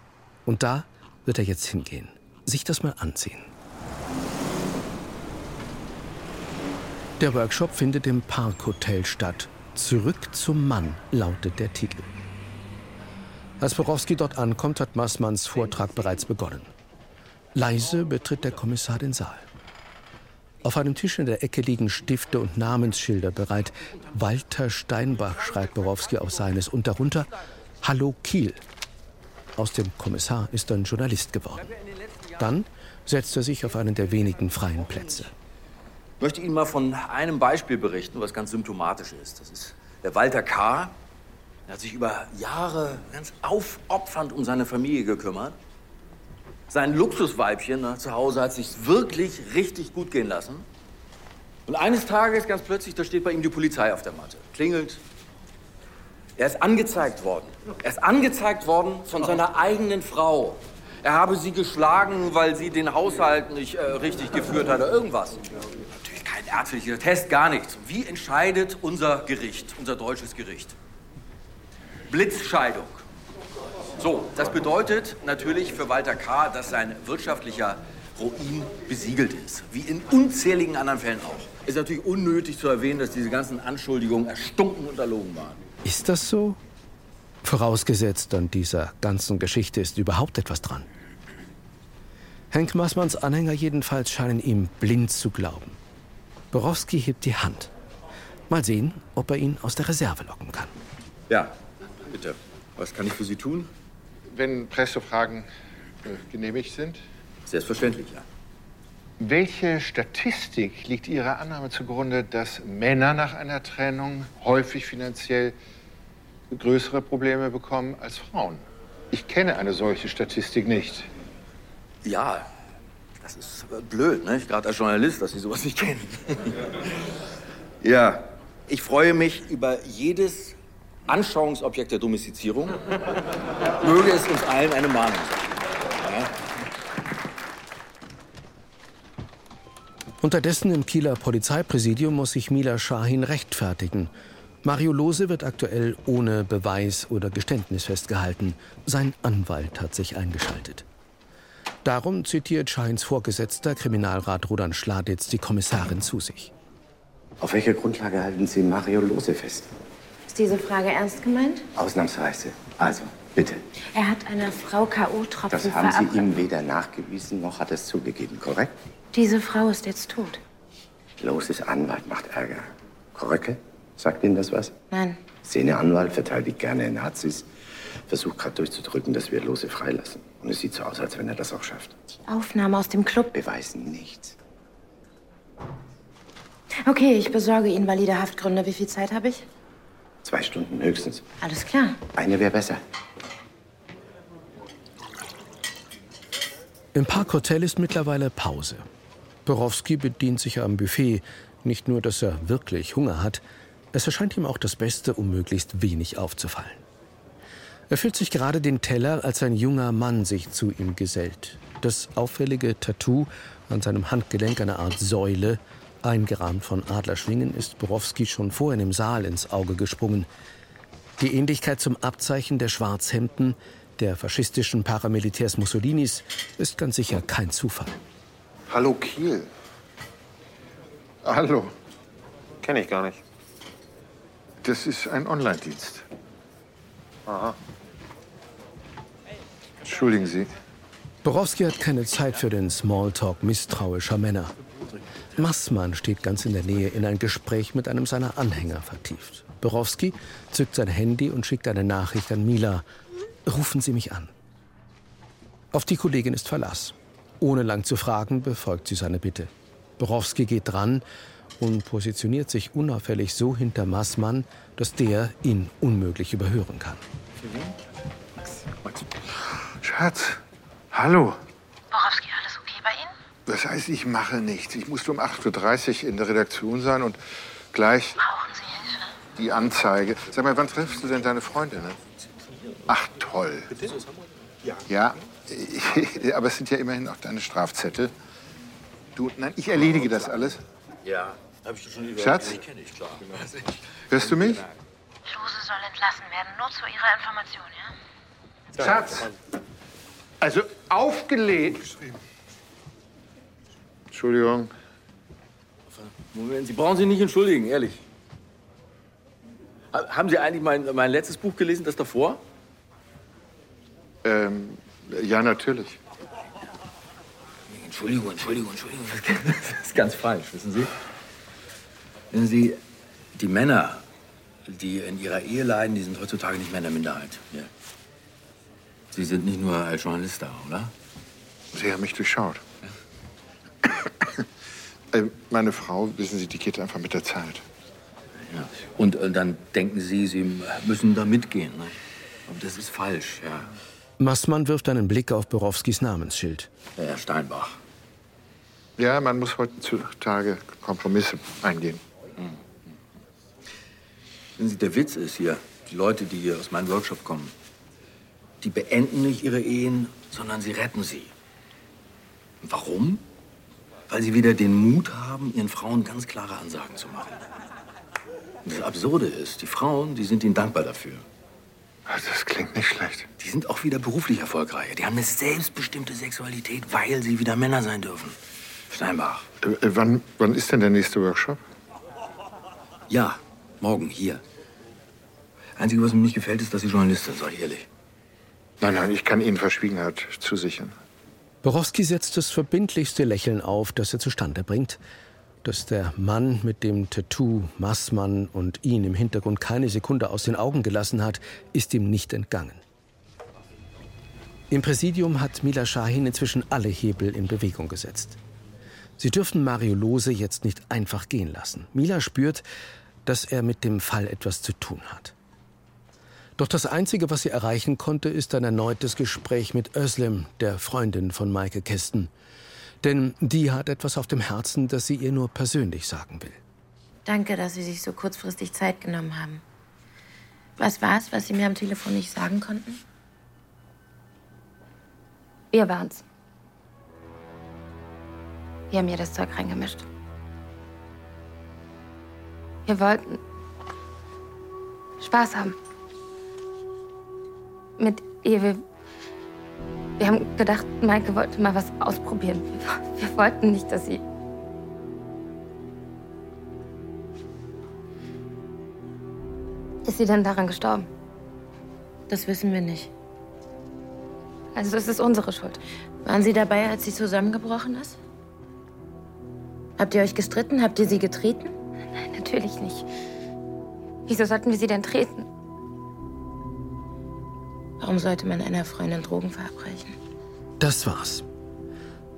Und da wird er jetzt hingehen. Sich das mal ansehen. Der Workshop findet im Parkhotel statt. Zurück zum Mann lautet der Titel. Als Borowski dort ankommt, hat Maßmanns Vortrag bereits begonnen. Leise betritt der Kommissar den Saal. Auf einem Tisch in der Ecke liegen Stifte und Namensschilder bereit. Walter Steinbach schreibt Borowski auf seines und darunter Hallo Kiel. Aus dem Kommissar ist ein Journalist geworden. Dann setzt er sich auf einen der wenigen freien Plätze. Ich möchte Ihnen mal von einem Beispiel berichten, was ganz symptomatisch ist. Das ist der Walter K. Er hat sich über Jahre ganz aufopfernd um seine Familie gekümmert. Sein Luxusweibchen ne, zu Hause hat sich wirklich richtig gut gehen lassen. Und eines Tages ganz plötzlich, da steht bei ihm die Polizei auf der Matte. Klingelt. Er ist angezeigt worden. Er ist angezeigt worden von seiner eigenen Frau. Er habe sie geschlagen, weil sie den Haushalt nicht äh, richtig geführt hatte. Irgendwas. Natürlich kein ärztlicher Test, gar nichts. Wie entscheidet unser Gericht, unser deutsches Gericht? Blitzscheidung. So, das bedeutet natürlich für Walter K., dass sein wirtschaftlicher Ruin besiegelt ist. Wie in unzähligen anderen Fällen auch. Ist natürlich unnötig zu erwähnen, dass diese ganzen Anschuldigungen erstunken und erlogen waren. Ist das so? Vorausgesetzt, an dieser ganzen Geschichte ist überhaupt etwas dran. Henk Maßmanns Anhänger jedenfalls scheinen ihm blind zu glauben. Borowski hebt die Hand. Mal sehen, ob er ihn aus der Reserve locken kann. Ja, bitte. Was kann ich für Sie tun? Wenn Pressefragen äh, genehmigt sind. Selbstverständlich, ja. Welche Statistik liegt Ihrer Annahme zugrunde, dass Männer nach einer Trennung häufig finanziell größere Probleme bekommen als Frauen. Ich kenne eine solche Statistik nicht. Ja, das ist blöd, ne? Gerade als Journalist, dass Sie sowas nicht kennen. ja, ich freue mich über jedes Anschauungsobjekt der Domestizierung. Möge es uns allen eine Mahnung sein. Ja? Unterdessen im Kieler Polizeipräsidium muss sich Mila Shahin rechtfertigen. Mario Lose wird aktuell ohne Beweis oder Geständnis festgehalten. Sein Anwalt hat sich eingeschaltet. Darum zitiert Shahins Vorgesetzter, Kriminalrat Rodan Schladitz, die Kommissarin zu sich. Auf welcher Grundlage halten Sie Mario Lose fest? Ist diese Frage ernst gemeint? Ausnahmsweise. Also, bitte. Er hat einer Frau K.O.-Tropfen Das haben Sie verabreicht. ihm weder nachgewiesen, noch hat er es zugegeben, korrekt? Diese Frau ist jetzt tot. Loses Anwalt macht Ärger. Korrekt? Sagt Ihnen das was? Nein. Szeneanwalt verteidigt gerne Nazis, versucht gerade durchzudrücken, dass wir Lose freilassen. Und es sieht so aus, als wenn er das auch schafft. Aufnahme aus dem Club. Beweisen nichts. Okay, ich besorge Ihnen valide Haftgründe. Wie viel Zeit habe ich? Zwei Stunden höchstens. Alles klar. Eine wäre besser. Im Parkhotel ist mittlerweile Pause. Borowski bedient sich am Buffet. Nicht nur, dass er wirklich Hunger hat, es erscheint ihm auch das Beste, um möglichst wenig aufzufallen. Er füllt sich gerade den Teller, als ein junger Mann sich zu ihm gesellt. Das auffällige Tattoo an seinem Handgelenk, eine Art Säule, eingerahmt von Adlerschwingen, ist Borowski schon vorhin im Saal ins Auge gesprungen. Die Ähnlichkeit zum Abzeichen der Schwarzhemden der faschistischen Paramilitärs Mussolinis ist ganz sicher kein Zufall. Hallo Kiel. Hallo. Kenne ich gar nicht. Das ist ein Online-Dienst. Aha. Entschuldigen Sie. Borowski hat keine Zeit für den Smalltalk misstrauischer Männer. Massmann steht ganz in der Nähe in ein Gespräch mit einem seiner Anhänger vertieft. Borowski zückt sein Handy und schickt eine Nachricht an Mila. Rufen Sie mich an. Auf die Kollegin ist Verlass. Ohne lang zu fragen, befolgt sie seine Bitte. Borowski geht dran und positioniert sich unauffällig so hinter Massmann, dass der ihn unmöglich überhören kann. Schatz, hallo. Borowski, alles okay bei Ihnen? Das heißt, ich mache nichts. Ich musste um 8.30 Uhr in der Redaktion sein und gleich Brauchen Sie Hilfe? die Anzeige. Sag mal, wann triffst du denn deine Freundinnen? Ach, toll. Ja, aber es sind ja immerhin auch deine Strafzettel. Du, nein, ich erledige das alles. Ja, habe ich schon. Schatz? Hörst du mich? Lose soll entlassen werden, nur zu Ihrer Information, ja? Schatz. Also aufgelegt. Entschuldigung. Moment, Sie brauchen sich nicht entschuldigen, ehrlich. Ha- Haben Sie eigentlich mein, mein letztes Buch gelesen, das davor? Ähm, ja, natürlich. Entschuldigung, Entschuldigung, Entschuldigung. Das ist ganz falsch, wissen Sie? Wissen Sie, die Männer, die in ihrer Ehe leiden, die sind heutzutage nicht mehr in der Minderheit. Ja. Sie sind nicht nur als Journalist da, oder? Sie haben mich durchschaut. Äh, Meine Frau, wissen Sie, die geht einfach mit der Zeit. Ja. Und äh, dann denken Sie, Sie müssen da mitgehen. Ne? Aber das ist falsch, ja. Massmann wirft einen Blick auf Borowskis Namensschild. Herr Steinbach. Ja, man muss heutzutage Kompromisse eingehen. Wissen Sie, der Witz ist hier, die Leute, die hier aus meinem Workshop kommen, die beenden nicht ihre Ehen, sondern sie retten sie. Warum? Weil sie wieder den Mut haben, ihren Frauen ganz klare Ansagen zu machen. Und das Absurde ist, die Frauen, die sind ihnen dankbar dafür. Das klingt nicht schlecht. Die sind auch wieder beruflich erfolgreicher. Die haben eine selbstbestimmte Sexualität, weil sie wieder Männer sein dürfen. Steinbach. Äh, äh, wann, wann ist denn der nächste Workshop? Ja, morgen hier. Einzige, was mir nicht gefällt, ist, dass Sie Journalist sind, sag ich ehrlich. Nein, nein, ich kann Ihnen Verschwiegenheit zusichern. Borowski setzt das verbindlichste Lächeln auf, das er zustande bringt. Dass der Mann mit dem Tattoo Massmann und ihn im Hintergrund keine Sekunde aus den Augen gelassen hat, ist ihm nicht entgangen. Im Präsidium hat Mila Shahin inzwischen alle Hebel in Bewegung gesetzt. Sie dürfen Mario Lose jetzt nicht einfach gehen lassen. Mila spürt, dass er mit dem Fall etwas zu tun hat. Doch das Einzige, was sie erreichen konnte, ist ein erneutes Gespräch mit Özlem, der Freundin von Maike Kästen. Denn die hat etwas auf dem Herzen, das sie ihr nur persönlich sagen will. Danke, dass Sie sich so kurzfristig Zeit genommen haben. Was war's, was Sie mir am Telefon nicht sagen konnten? Wir waren's. Wir haben ihr das Zeug reingemischt. Wir wollten Spaß haben. Mit ihr. Wir, wir haben gedacht, Maike wollte mal was ausprobieren. Wir, wir wollten nicht, dass sie. Ist sie denn daran gestorben? Das wissen wir nicht. Also es ist unsere Schuld. Waren Sie dabei, als sie zusammengebrochen ist? Habt ihr euch gestritten? Habt ihr sie getreten? Nein, natürlich nicht. Wieso sollten wir sie denn treten? Warum sollte man einer Freundin Drogen verabreichen? Das war's.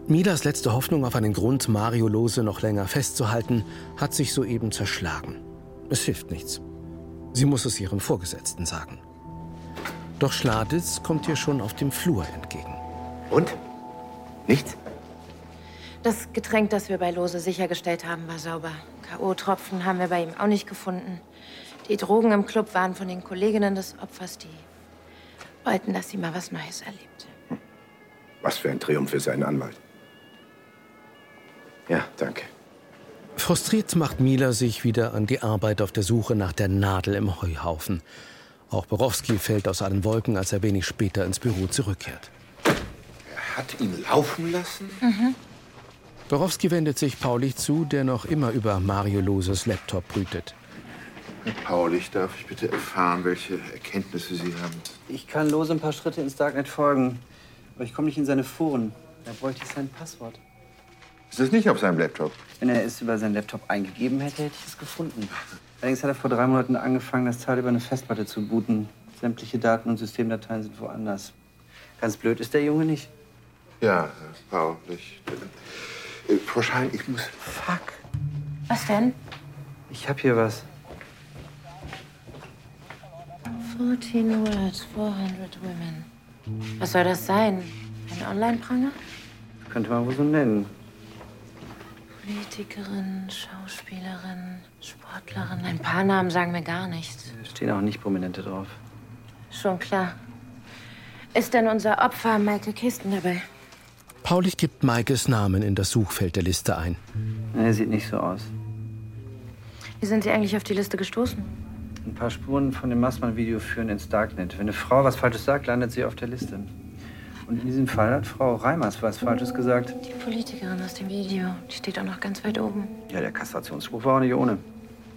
Milas letzte Hoffnung auf einen Grund, Mario Lose noch länger festzuhalten, hat sich soeben zerschlagen. Es hilft nichts. Sie muss es ihrem Vorgesetzten sagen. Doch Schladitz kommt ihr schon auf dem Flur entgegen. Und? Nichts? Das Getränk, das wir bei Lose sichergestellt haben, war sauber. K.O.-Tropfen haben wir bei ihm auch nicht gefunden. Die Drogen im Club waren von den Kolleginnen des Opfers, die wollten, dass sie mal was Neues erlebt. Was für ein Triumph für seinen Anwalt. Ja, danke. Frustriert macht Mila sich wieder an die Arbeit auf der Suche nach der Nadel im Heuhaufen. Auch Borowski fällt aus allen Wolken, als er wenig später ins Büro zurückkehrt. Er hat ihn laufen lassen? Mhm. Borowski wendet sich Paulich zu, der noch immer über Mario Loses Laptop brütet. Herr Paulich, darf ich bitte erfahren, welche Erkenntnisse Sie haben? Ich kann Lose ein paar Schritte ins Darknet folgen. Aber ich komme nicht in seine Foren. Da bräuchte ich sein Passwort. Ist es nicht auf seinem Laptop? Wenn er es über seinen Laptop eingegeben hätte, hätte ich es gefunden. Allerdings hat er vor drei Monaten angefangen, das Teil über eine Festplatte zu booten. Sämtliche Daten und Systemdateien sind woanders. Ganz blöd ist der Junge nicht. Ja, Herr Paulich. Äh, Frau Schein, ich muss. Fuck. Was denn? Ich hab hier was. 14 words, 400 women. Was soll das sein? Ein Online-Pranger? Könnte man wohl so nennen. Politikerin, Schauspielerin, Sportlerin. Ein paar Namen sagen mir gar nichts. Da stehen auch nicht Prominente drauf. Schon klar. Ist denn unser Opfer Michael Kisten dabei? Paulich gibt Maikes Namen in das Suchfeld der Liste ein. Er sieht nicht so aus. Wie sind Sie eigentlich auf die Liste gestoßen? Ein paar Spuren von dem Massmann-Video führen ins Darknet. Wenn eine Frau was Falsches sagt, landet sie auf der Liste. Und in diesem Fall hat Frau Reimers was Falsches gesagt. Die Politikerin aus dem Video. Die steht auch noch ganz weit oben. Ja, der Kastrationsspruch war auch nicht ohne.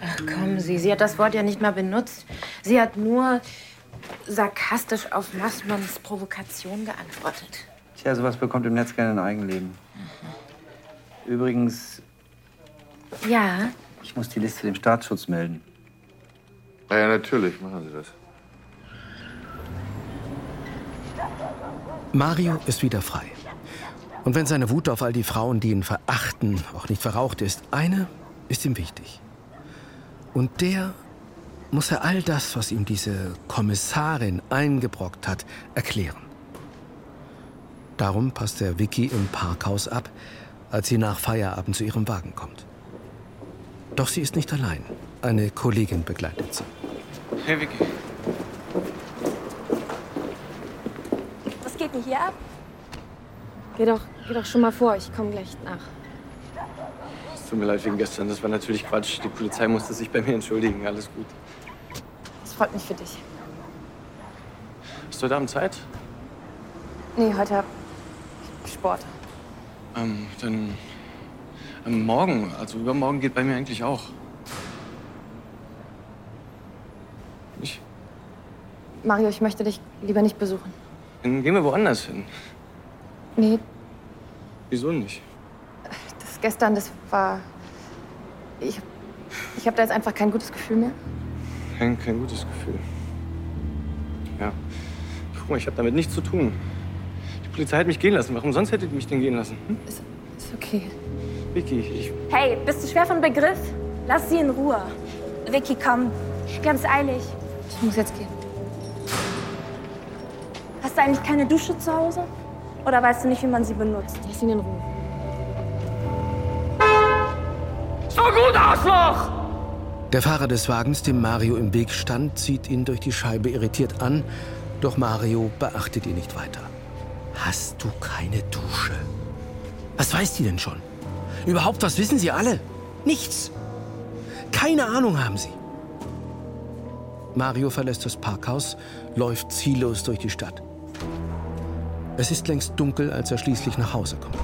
Ach, kommen Sie. Sie hat das Wort ja nicht mal benutzt. Sie hat nur sarkastisch auf Massmanns Provokation geantwortet. Tja, sowas bekommt im Netz gerne ein Eigenleben. Übrigens, Ja, ich muss die Liste dem Staatsschutz melden. Ja, natürlich, machen Sie das. Mario ist wieder frei. Und wenn seine Wut auf all die Frauen, die ihn verachten, auch nicht verraucht ist, eine ist ihm wichtig. Und der muss er all das, was ihm diese Kommissarin eingebrockt hat, erklären. Darum passt er Vicky im Parkhaus ab, als sie nach Feierabend zu ihrem Wagen kommt. Doch sie ist nicht allein. Eine Kollegin begleitet sie. Hey, Vicky. Was geht denn hier ab? Geh doch, geh doch schon mal vor, ich komme gleich nach. Es tut mir leid wegen gestern. Das war natürlich Quatsch. Die Polizei musste sich bei mir entschuldigen. Alles gut. Das freut mich für dich. Hast du heute Abend Zeit? Nee, heute hab ich Sport. Ähm, dann ähm, morgen, also übermorgen geht bei mir eigentlich auch. Mario, ich möchte dich lieber nicht besuchen. dann gehen wir woanders hin. Nee, Wieso nicht? das gestern, das war. Ich, ich habe da jetzt einfach kein gutes Gefühl mehr. Kein, kein gutes Gefühl. Ja. Guck mal, ich habe damit nichts zu tun. Die Polizei hat mich gehen lassen. Warum sonst hätte die mich denn gehen lassen? Hm? Ist okay. Vicky, ich. Hey, bist du schwer von Begriff? Lass sie in Ruhe. Vicky, komm. Wir haben's eilig. Ich muss jetzt gehen. Hast du eigentlich keine Dusche zu Hause? Oder weißt du nicht, wie man sie benutzt? Lass ihn in Ruhe. So gut, Arschloch! Der Fahrer des Wagens, dem Mario im Weg stand, zieht ihn durch die Scheibe irritiert an, doch Mario beachtet ihn nicht weiter. Hast du keine Dusche? Was weiß die denn schon? Überhaupt, was wissen sie alle? Nichts. Keine Ahnung haben sie. Mario verlässt das Parkhaus, läuft ziellos durch die Stadt. Es ist längst dunkel, als er schließlich nach Hause kommt.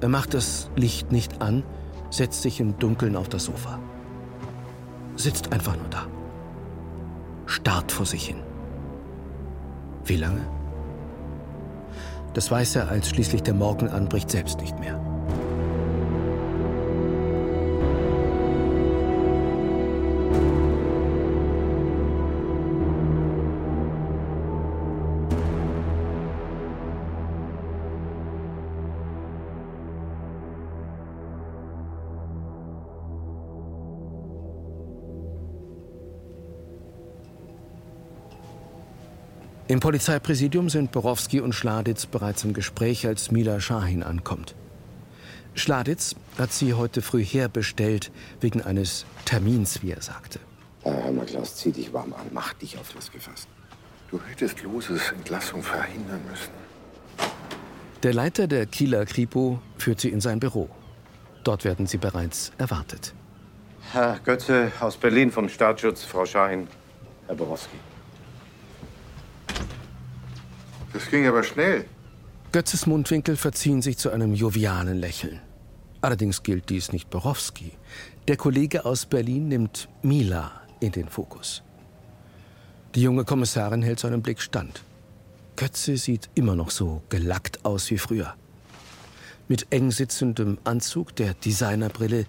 Er macht das Licht nicht an, setzt sich im Dunkeln auf das Sofa. Sitzt einfach nur da. Starrt vor sich hin. Wie lange? Das weiß er, als schließlich der Morgen anbricht, selbst nicht mehr. Im Polizeipräsidium sind Borowski und Schladitz bereits im Gespräch, als Mila Schahin ankommt. Schladitz hat sie heute früh herbestellt, wegen eines Termins, wie er sagte. Äh, hör mal, Klaus, zieh dich warm an. Mach dich auf das gefasst. Du hättest Loses Entlassung verhindern müssen. Der Leiter der Kieler Kripo führt sie in sein Büro. Dort werden sie bereits erwartet. Herr Götze aus Berlin vom Staatsschutz, Frau Schahin, Herr Borowski. Das ging aber schnell. Götzes Mundwinkel verziehen sich zu einem jovialen Lächeln. Allerdings gilt dies nicht Borowski. Der Kollege aus Berlin nimmt Mila in den Fokus. Die junge Kommissarin hält seinem Blick stand. Götze sieht immer noch so gelackt aus wie früher. Mit eng sitzendem Anzug, der Designerbrille,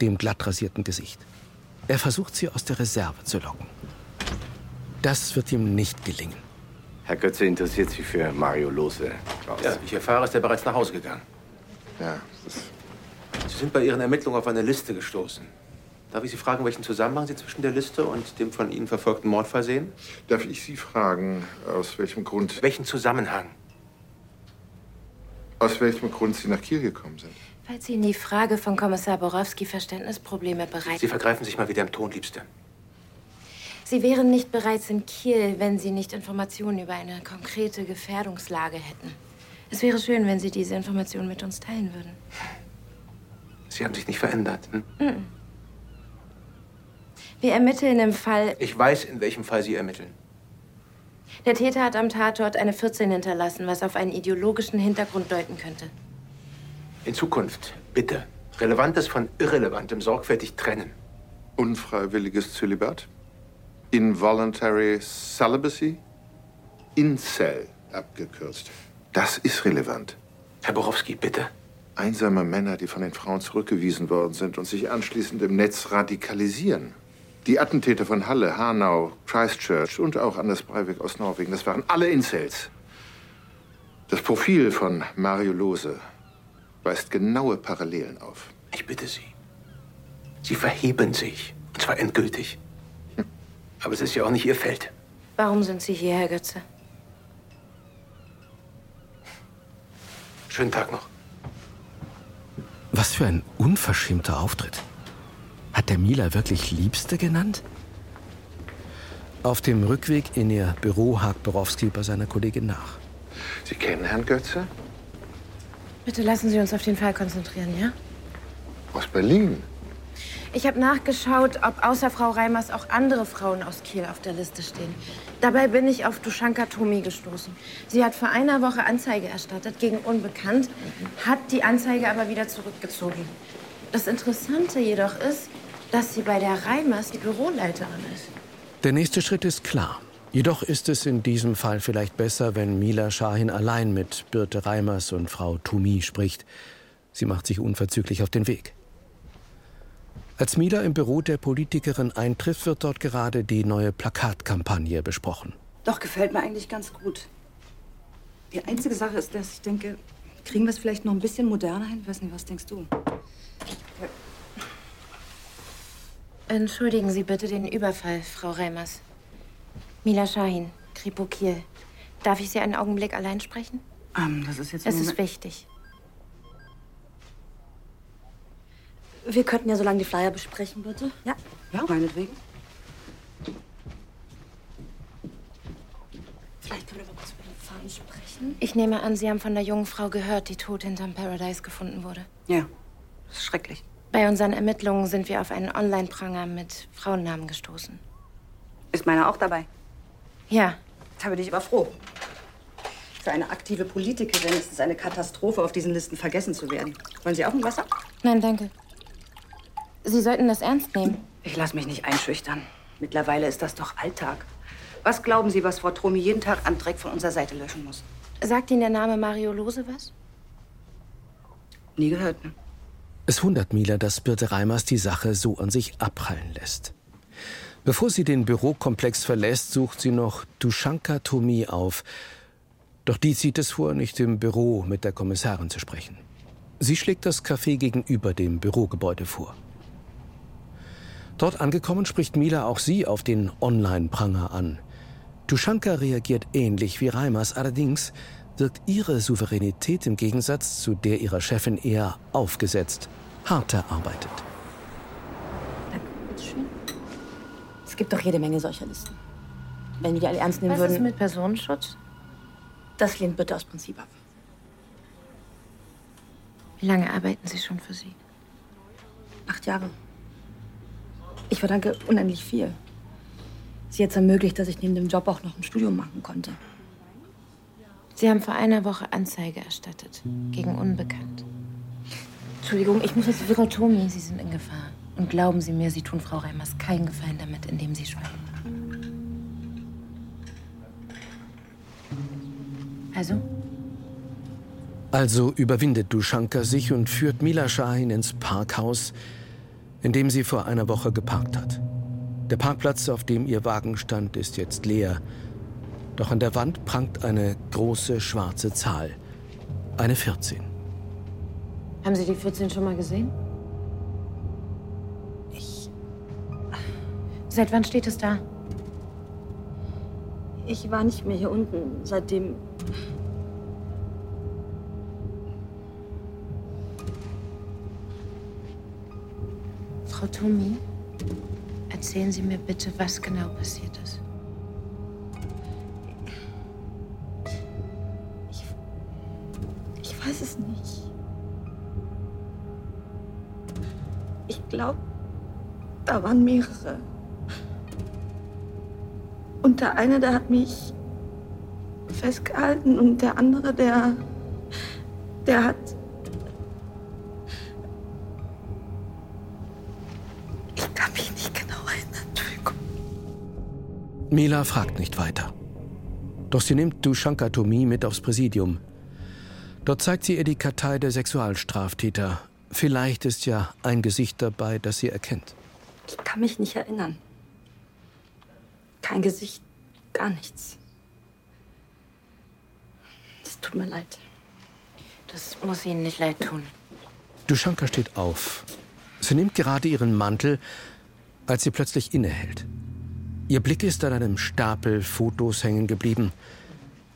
dem glatt rasierten Gesicht. Er versucht sie aus der Reserve zu locken. Das wird ihm nicht gelingen. Herr Götze interessiert sich für Mario Lose. Klaus. Ja, ich erfahre, ist er bereits nach Hause gegangen. Ja, Sie sind bei Ihren Ermittlungen auf eine Liste gestoßen. Darf ich Sie fragen, welchen Zusammenhang Sie zwischen der Liste und dem von Ihnen verfolgten Mordfall sehen? Darf ich Sie fragen, aus welchem Grund. Welchen Zusammenhang? Aus welchem Grund Sie nach Kiel gekommen sind? Falls Ihnen die Frage von Kommissar Borowski Verständnisprobleme bereitet. Sie vergreifen sich mal wieder im Ton, Liebste. Sie wären nicht bereits in Kiel, wenn Sie nicht Informationen über eine konkrete Gefährdungslage hätten. Es wäre schön, wenn Sie diese Informationen mit uns teilen würden. Sie haben sich nicht verändert. Hm? Wir ermitteln im Fall. Ich weiß, in welchem Fall Sie ermitteln. Der Täter hat am Tatort eine 14 hinterlassen, was auf einen ideologischen Hintergrund deuten könnte. In Zukunft, bitte, Relevantes von Irrelevantem sorgfältig trennen. Unfreiwilliges Zölibat? Involuntary Celibacy? Incel abgekürzt. Das ist relevant. Herr Borowski, bitte. Einsame Männer, die von den Frauen zurückgewiesen worden sind und sich anschließend im Netz radikalisieren. Die Attentäter von Halle, Hanau, Christchurch und auch Anders Breivik aus Norwegen, das waren alle Incels. Das Profil von Mario Lose weist genaue Parallelen auf. Ich bitte Sie. Sie verheben sich. Und zwar endgültig. Aber es ist ja auch nicht Ihr Feld. Warum sind Sie hier, Herr Götze? Schönen Tag noch. Was für ein unverschämter Auftritt. Hat der Mila wirklich Liebste genannt? Auf dem Rückweg in ihr Büro hakt Borowski bei seiner Kollegin nach. Sie kennen Herrn Götze? Bitte lassen Sie uns auf den Fall konzentrieren, ja? Aus Berlin. Ich habe nachgeschaut, ob außer Frau Reimers auch andere Frauen aus Kiel auf der Liste stehen. Dabei bin ich auf Duschanka Tomi gestoßen. Sie hat vor einer Woche Anzeige erstattet gegen Unbekannt, hat die Anzeige aber wieder zurückgezogen. Das Interessante jedoch ist, dass sie bei der Reimers die Büroleiterin ist. Der nächste Schritt ist klar. Jedoch ist es in diesem Fall vielleicht besser, wenn Mila Schahin allein mit Birte Reimers und Frau Toumi spricht. Sie macht sich unverzüglich auf den Weg. Als Mila im Büro der Politikerin eintrifft, wird dort gerade die neue Plakatkampagne besprochen. Doch, gefällt mir eigentlich ganz gut. Die einzige Sache ist, dass ich denke, kriegen wir es vielleicht noch ein bisschen moderner hin? Ich weiß nicht, was denkst du? Entschuldigen Sie bitte den Überfall, Frau Reimers. Mila Schahin, Kripo Kiel. Darf ich Sie einen Augenblick allein sprechen? Ähm, das ist jetzt. Es ist wichtig. Wir könnten ja so lange die Flyer besprechen, bitte. Ja? Ja, meinetwegen. Vielleicht können wir mal kurz über die Farben sprechen. Ich nehme an, Sie haben von der jungen Frau gehört, die tot hinterm Paradise gefunden wurde. Ja, das ist schrecklich. Bei unseren Ermittlungen sind wir auf einen Online-Pranger mit Frauennamen gestoßen. Ist meiner auch dabei? Ja. Da bin ich aber froh. Für eine aktive Politikerin ist es eine Katastrophe, auf diesen Listen vergessen zu werden. Wollen Sie auch ein Wasser? Nein, danke. Sie sollten das ernst nehmen. Ich lasse mich nicht einschüchtern. Mittlerweile ist das doch Alltag. Was glauben Sie, was Frau Tromi jeden Tag an Dreck von unserer Seite löschen muss? Sagt Ihnen der Name Mario Lose was? Nie gehört, ne? Es wundert Mila, dass Birte Reimers die Sache so an sich abprallen lässt. Bevor sie den Bürokomplex verlässt, sucht sie noch Dushanka Tomi auf. Doch die zieht es vor, nicht im Büro mit der Kommissarin zu sprechen. Sie schlägt das Café gegenüber dem Bürogebäude vor. Dort angekommen spricht Mila auch sie auf den Online-Pranger an. Dushanka reagiert ähnlich wie Reimers, allerdings wirkt ihre Souveränität im Gegensatz zu der ihrer Chefin eher aufgesetzt, harter arbeitet. Bitteschön. Es gibt doch jede Menge solcher Listen. Wenn wir die alle ernst nehmen Was würden. ist mit Personenschutz? Das lehnt bitte aus Prinzip ab. Wie lange arbeiten Sie schon für sie? Acht Jahre. Ich verdanke unendlich viel. Sie hat es ermöglicht, dass ich neben dem Job auch noch ein Studium machen konnte. Sie haben vor einer Woche Anzeige erstattet. Gegen Unbekannt. Entschuldigung, ich muss jetzt Frau Tomi, Sie sind in Gefahr. Und glauben Sie mir, Sie tun Frau Reimers keinen Gefallen damit, indem Sie schweigen. Also? Also überwindet Dushanka sich und führt Mila Shahin ins Parkhaus, in dem sie vor einer Woche geparkt hat. Der Parkplatz, auf dem ihr Wagen stand, ist jetzt leer. Doch an der Wand prangt eine große schwarze Zahl. Eine 14. Haben Sie die 14 schon mal gesehen? Ich. Seit wann steht es da? Ich war nicht mehr hier unten, seitdem. Frau Tomi, erzählen Sie mir bitte, was genau passiert ist. Ich weiß es nicht. Ich glaube, da waren mehrere. Und der eine, der hat mich festgehalten und der andere, der. der hat. Kann mich nicht genau erinnern. Entschuldigung. Mila fragt nicht weiter. Doch sie nimmt Dushanka Tomi mit aufs Präsidium. Dort zeigt sie ihr die Kartei der Sexualstraftäter. Vielleicht ist ja ein Gesicht dabei, das sie erkennt. Ich kann mich nicht erinnern. Kein Gesicht, gar nichts. Es tut mir leid. Das muss Ihnen nicht leid tun. Dushanka steht auf. Sie nimmt gerade ihren Mantel, als sie plötzlich innehält. Ihr Blick ist an einem Stapel Fotos hängen geblieben.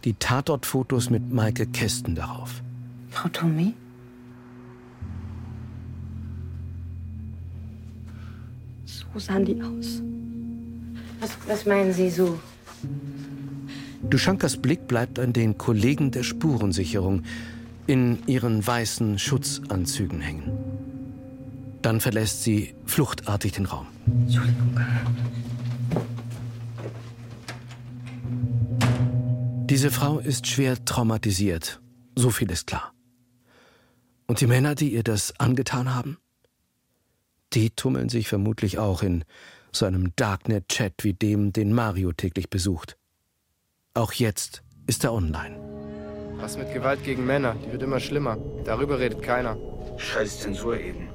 Die Tatortfotos mit Maike Kästen darauf. Frau Tomi? So sahen die aus. Was, was meinen Sie so? Dushankas Blick bleibt an den Kollegen der Spurensicherung in ihren weißen Schutzanzügen hängen. Dann verlässt sie fluchtartig den Raum. Entschuldigung. Diese Frau ist schwer traumatisiert. So viel ist klar. Und die Männer, die ihr das angetan haben? Die tummeln sich vermutlich auch in so einem Darknet-Chat wie dem, den Mario täglich besucht. Auch jetzt ist er online. Was mit Gewalt gegen Männer? Die wird immer schlimmer. Darüber redet keiner. Scheiß Zensur eben.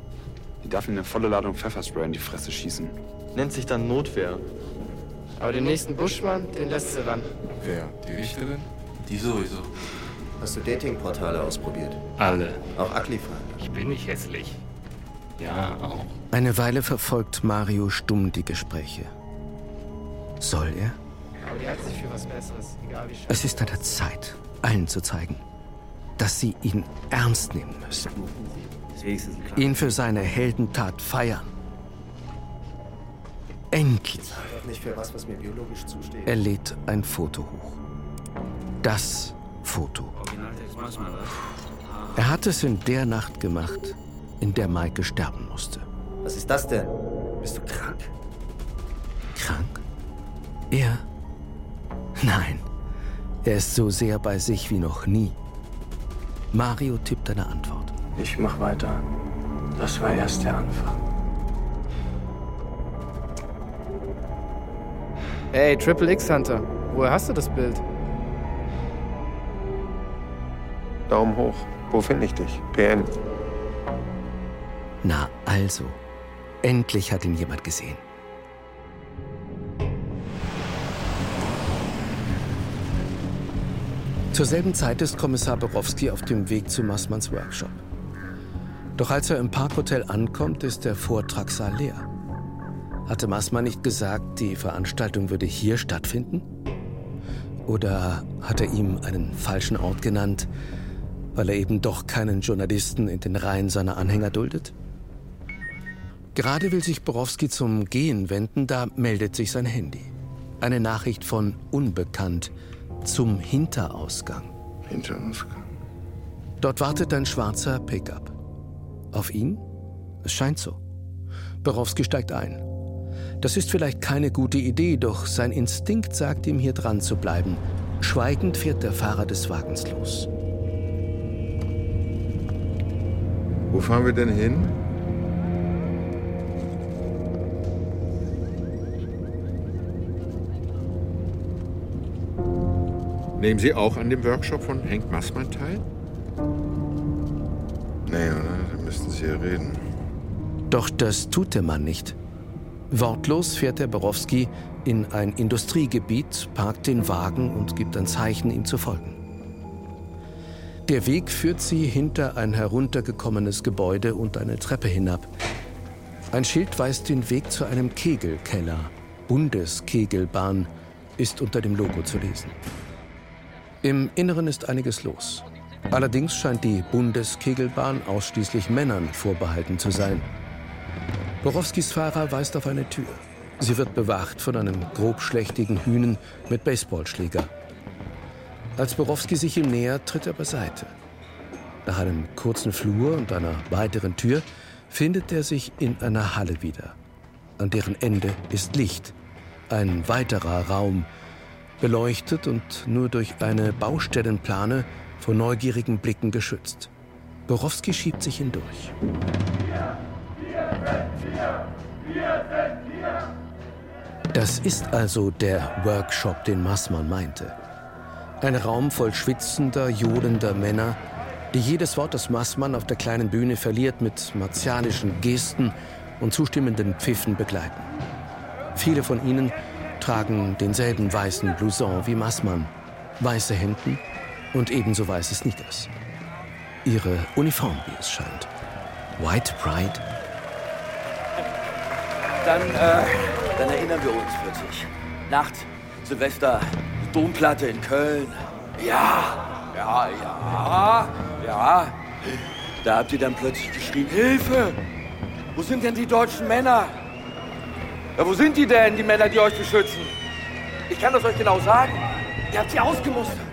Die darf ihnen eine volle Ladung Pfefferspray in die Fresse schießen. Nennt sich dann Notwehr. Aber den nächsten Buschmann, den lässt sie ran. Wer? Die Richterin? Die sowieso. Hast du Datingportale ausprobiert? Alle. Auch Aklify? Ich bin nicht hässlich. Ja, auch. Eine Weile verfolgt Mario stumm die Gespräche. Soll er? Aber die hat sich für was Besseres, egal wie schön. Es ist an der Zeit, allen zu zeigen, dass sie ihn ernst nehmen müssen. Ihn für seine Heldentat feiern. Endlich. Was. Er lädt ein Foto hoch. Das Foto. Er hat es in der Nacht gemacht, in der Maike sterben musste. Was ist das denn? Bist du krank? Krank? Er? Nein. Er ist so sehr bei sich wie noch nie. Mario tippt eine Antwort. Ich mach weiter. Das war erst der Anfang. Ey, Triple X Hunter, woher hast du das Bild? Daumen hoch. Wo finde ich dich? PN. Na also. Endlich hat ihn jemand gesehen. Zur selben Zeit ist Kommissar Borowski auf dem Weg zu Massmanns Workshop. Doch als er im Parkhotel ankommt, ist der Vortragssaal leer. Hatte Massmann nicht gesagt, die Veranstaltung würde hier stattfinden? Oder hat er ihm einen falschen Ort genannt, weil er eben doch keinen Journalisten in den Reihen seiner Anhänger duldet? Gerade will sich Borowski zum Gehen wenden, da meldet sich sein Handy. Eine Nachricht von Unbekannt zum Hinterausgang. Hinterausgang. Dort wartet ein schwarzer Pickup. Auf ihn? Es scheint so. Borowski steigt ein. Das ist vielleicht keine gute Idee, doch sein Instinkt sagt ihm, hier dran zu bleiben. Schweigend fährt der Fahrer des Wagens los. Wo fahren wir denn hin? Nehmen Sie auch an dem Workshop von Henk Massmann teil? Nee, oder? Müssten Sie ja reden. Doch das tut der Mann nicht. Wortlos fährt der Borowski in ein Industriegebiet, parkt den Wagen und gibt ein Zeichen, ihm zu folgen. Der Weg führt sie hinter ein heruntergekommenes Gebäude und eine Treppe hinab. Ein Schild weist den Weg zu einem Kegelkeller. Bundeskegelbahn ist unter dem Logo zu lesen. Im Inneren ist einiges los. Allerdings scheint die Bundeskegelbahn ausschließlich Männern vorbehalten zu sein. Borowskis Fahrer weist auf eine Tür. Sie wird bewacht von einem grobschlächtigen Hühnen mit Baseballschläger. Als Borowski sich ihm nähert, tritt er beiseite. Nach einem kurzen Flur und einer weiteren Tür findet er sich in einer Halle wieder. An deren Ende ist Licht. Ein weiterer Raum, beleuchtet und nur durch eine Baustellenplane vor neugierigen Blicken geschützt. Borowski schiebt sich hindurch. Das ist also der Workshop, den Massmann meinte. Ein Raum voll schwitzender, johlender Männer, die jedes Wort, das Massmann auf der kleinen Bühne verliert, mit martialischen Gesten und zustimmenden Pfiffen begleiten. Viele von ihnen tragen denselben weißen Blouson wie Massmann, weiße Hemden und ebenso weiße Sneakers. Ihre Uniform, wie es scheint. White Pride? Dann, äh, dann erinnern wir uns plötzlich. Nacht, Silvester, Domplatte in Köln. Ja, ja, ja, ja. Da habt ihr dann plötzlich geschrien, Hilfe! Wo sind denn die deutschen Männer? Ja, wo sind die denn, die Männer, die euch beschützen? Ich kann das euch genau sagen. Ihr habt sie ausgemustert.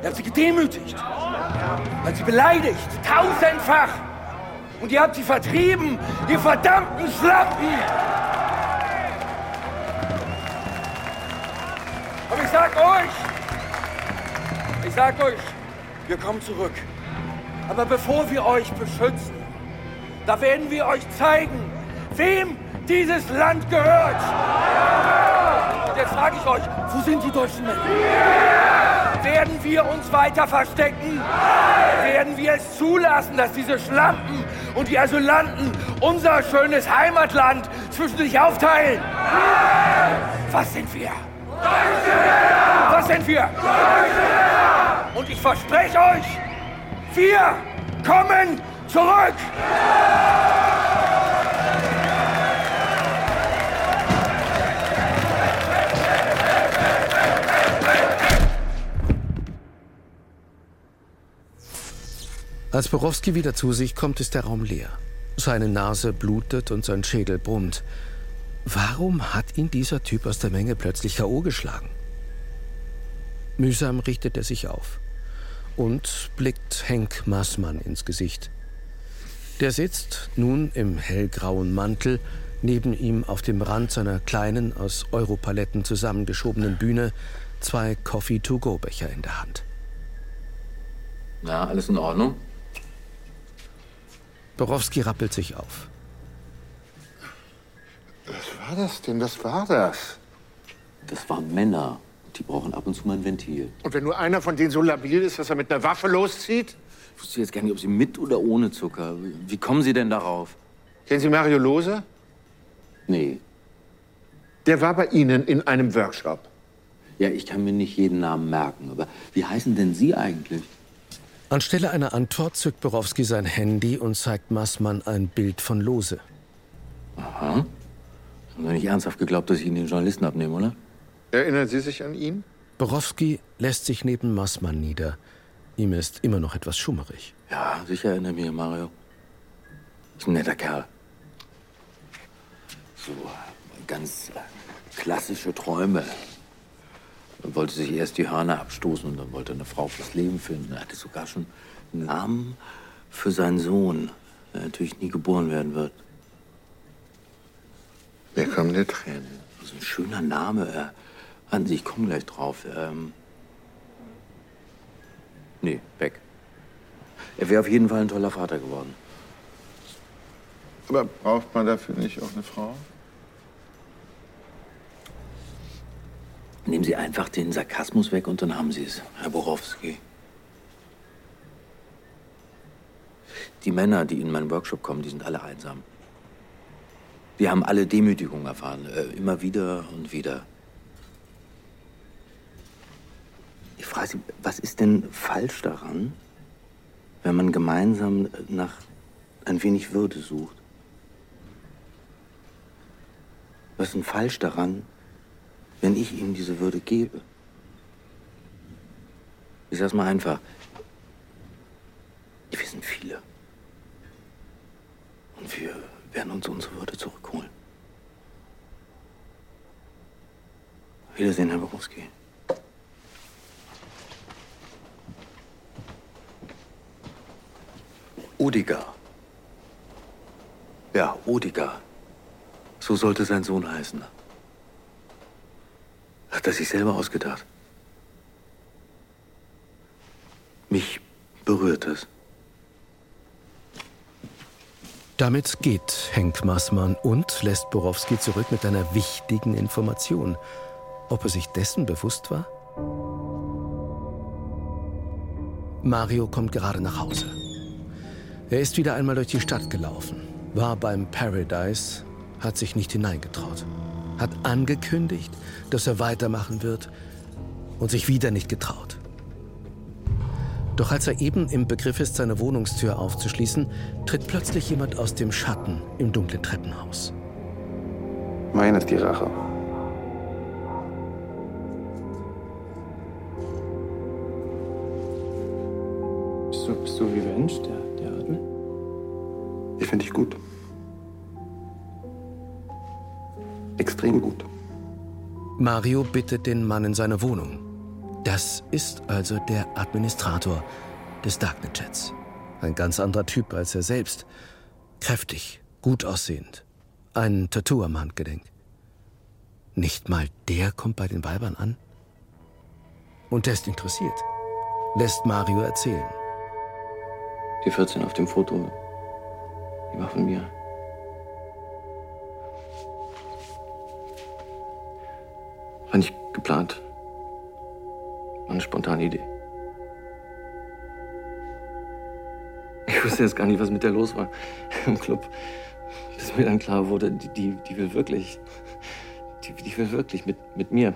Ihr habt sie gedemütigt. Habt sie beleidigt. Tausendfach. Und ihr habt sie vertrieben. Ihr verdammten Schlappen. Aber ich sag euch, ich sag euch, wir kommen zurück. Aber bevor wir euch beschützen, da werden wir euch zeigen, wem dieses Land gehört. Und jetzt frage ich euch, wo sind die deutschen Männer? Werden wir uns weiter verstecken? Werden wir es zulassen, dass diese Schlampen und die Asylanten unser schönes Heimatland zwischen sich aufteilen? Was sind wir? Was sind wir? Und ich verspreche euch, wir kommen zurück! Als Borowski wieder zu sich kommt, ist der Raum leer. Seine Nase blutet und sein Schädel brummt. Warum hat ihn dieser Typ aus der Menge plötzlich K.O. geschlagen? Mühsam richtet er sich auf und blickt Henk Maßmann ins Gesicht. Der sitzt nun im hellgrauen Mantel neben ihm auf dem Rand seiner kleinen, aus Europaletten zusammengeschobenen Bühne, zwei Coffee-to-go-Becher in der Hand. Na, alles in Ordnung? Borowski rappelt sich auf. Was war das denn? Was war das? Das waren Männer. Die brauchen ab und zu mal ein Ventil. Und wenn nur einer von denen so labil ist, dass er mit einer Waffe loszieht? Ich wusste jetzt gar nicht, ob Sie mit oder ohne Zucker. Wie kommen Sie denn darauf? Kennen Sie Mario Lose? Nee. Der war bei Ihnen in einem Workshop. Ja, ich kann mir nicht jeden Namen merken. Aber wie heißen denn Sie eigentlich? Anstelle einer Antwort zückt Borowski sein Handy und zeigt Maßmann ein Bild von Lose. Aha. Haben Sie nicht ernsthaft geglaubt, dass ich Ihnen den Journalisten abnehme, oder? Erinnern Sie sich an ihn? Borowski lässt sich neben Maßmann nieder. Ihm ist immer noch etwas schummerig. Ja, sicher erinnere mich, Mario. Ist ein netter Kerl. So ganz äh, klassische Träume. Er wollte sich erst die Hörner abstoßen und dann wollte er eine Frau fürs Leben finden. Er hatte sogar schon einen Namen für seinen Sohn, der natürlich nie geboren werden wird. Mir kommen die Tränen. So ein schöner Name. Äh, an sich, ich komme gleich drauf. Ähm nee, weg. Er wäre auf jeden Fall ein toller Vater geworden. Aber braucht man dafür nicht auch eine Frau? Nehmen Sie einfach den Sarkasmus weg und dann haben Sie es, Herr Borowski. Die Männer, die in meinen Workshop kommen, die sind alle einsam. Die haben alle Demütigung erfahren, äh, immer wieder und wieder. Ich frage Sie, was ist denn falsch daran, wenn man gemeinsam nach ein wenig Würde sucht? Was ist denn falsch daran, wenn ich ihm diese Würde gebe? Ich sag's mal einfach. Wir sind viele. Und wir werden uns unsere Würde zurückholen. Wiedersehen, Herr Borowski. Odiger. Ja, Odiger. So sollte sein Sohn heißen. Er sich selber ausgedacht. Mich berührt es. Damit geht Henk Maßmann und lässt Borowski zurück mit einer wichtigen Information. Ob er sich dessen bewusst war? Mario kommt gerade nach Hause. Er ist wieder einmal durch die Stadt gelaufen, war beim Paradise, hat sich nicht hineingetraut, hat angekündigt, dass er weitermachen wird und sich wieder nicht getraut. Doch als er eben im Begriff ist, seine Wohnungstür aufzuschließen, tritt plötzlich jemand aus dem Schatten im dunklen Treppenhaus. Meine ist die Rache. Bist du, bist du Revenge, der, der Adel? Ich finde dich gut. Extrem gut. Mario bittet den Mann in seine Wohnung. Das ist also der Administrator des Darknet-Chats. Ein ganz anderer Typ als er selbst. Kräftig, gut aussehend. Ein Tattoo am Handgelenk. Nicht mal der kommt bei den Weibern an? Und er ist interessiert. Lässt Mario erzählen. Die 14 auf dem Foto, die war von mir. War nicht geplant. War eine spontane Idee. Ich wusste jetzt gar nicht, was mit der los war im Club. Bis mir dann klar wurde, die, die, die will wirklich. Die, die will wirklich mit, mit mir.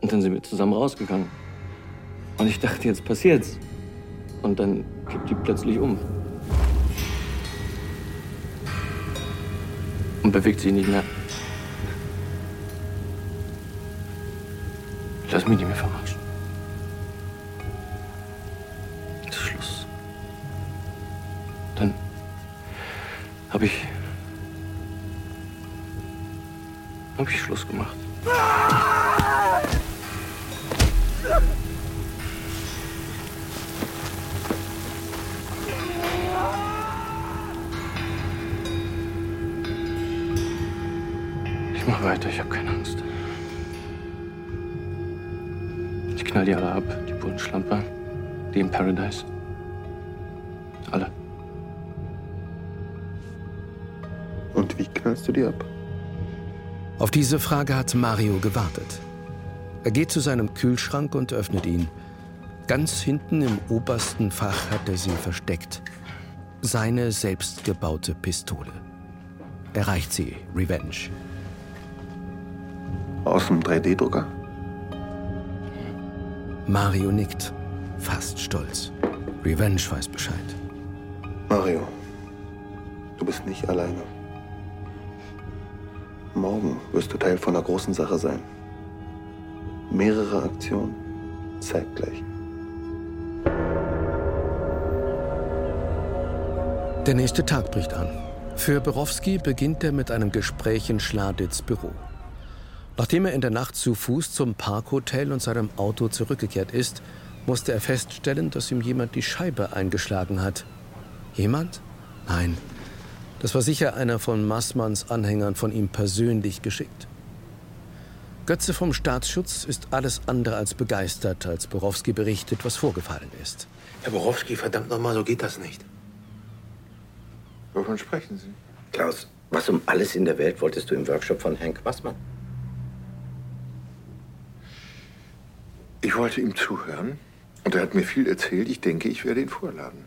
Und dann sind wir zusammen rausgegangen. Und ich dachte, jetzt passiert's. Und dann kippt die plötzlich um. Und bewegt sich nicht mehr. Lass mich nicht mehr verarschen. Das ist Schluss. Dann habe ich. habe ich Schluss gemacht. Ich mach weiter, ich habe keine Angst. Knall die alle ab, die Bullenschlampe, die im Paradise. Alle. Und wie knallst du die ab? Auf diese Frage hat Mario gewartet. Er geht zu seinem Kühlschrank und öffnet ihn. Ganz hinten im obersten Fach hat er sie versteckt. Seine selbstgebaute Pistole. Er reicht sie, Revenge. Aus dem 3D-Drucker? Mario nickt, fast stolz. Revenge weiß Bescheid. Mario, du bist nicht alleine. Morgen wirst du Teil von einer großen Sache sein. Mehrere Aktionen, zeitgleich. Der nächste Tag bricht an. Für Borowski beginnt er mit einem Gespräch in Schladits Büro. Nachdem er in der Nacht zu Fuß zum Parkhotel und seinem Auto zurückgekehrt ist, musste er feststellen, dass ihm jemand die Scheibe eingeschlagen hat. Jemand? Nein. Das war sicher einer von Massmanns Anhängern von ihm persönlich geschickt. Götze vom Staatsschutz ist alles andere als begeistert, als Borowski berichtet, was vorgefallen ist. Herr Borowski, verdammt nochmal, so geht das nicht. Wovon sprechen Sie? Klaus, was um alles in der Welt wolltest du im Workshop von Henk Wassmann? Ich wollte ihm zuhören und er hat mir viel erzählt. Ich denke, ich werde ihn vorladen.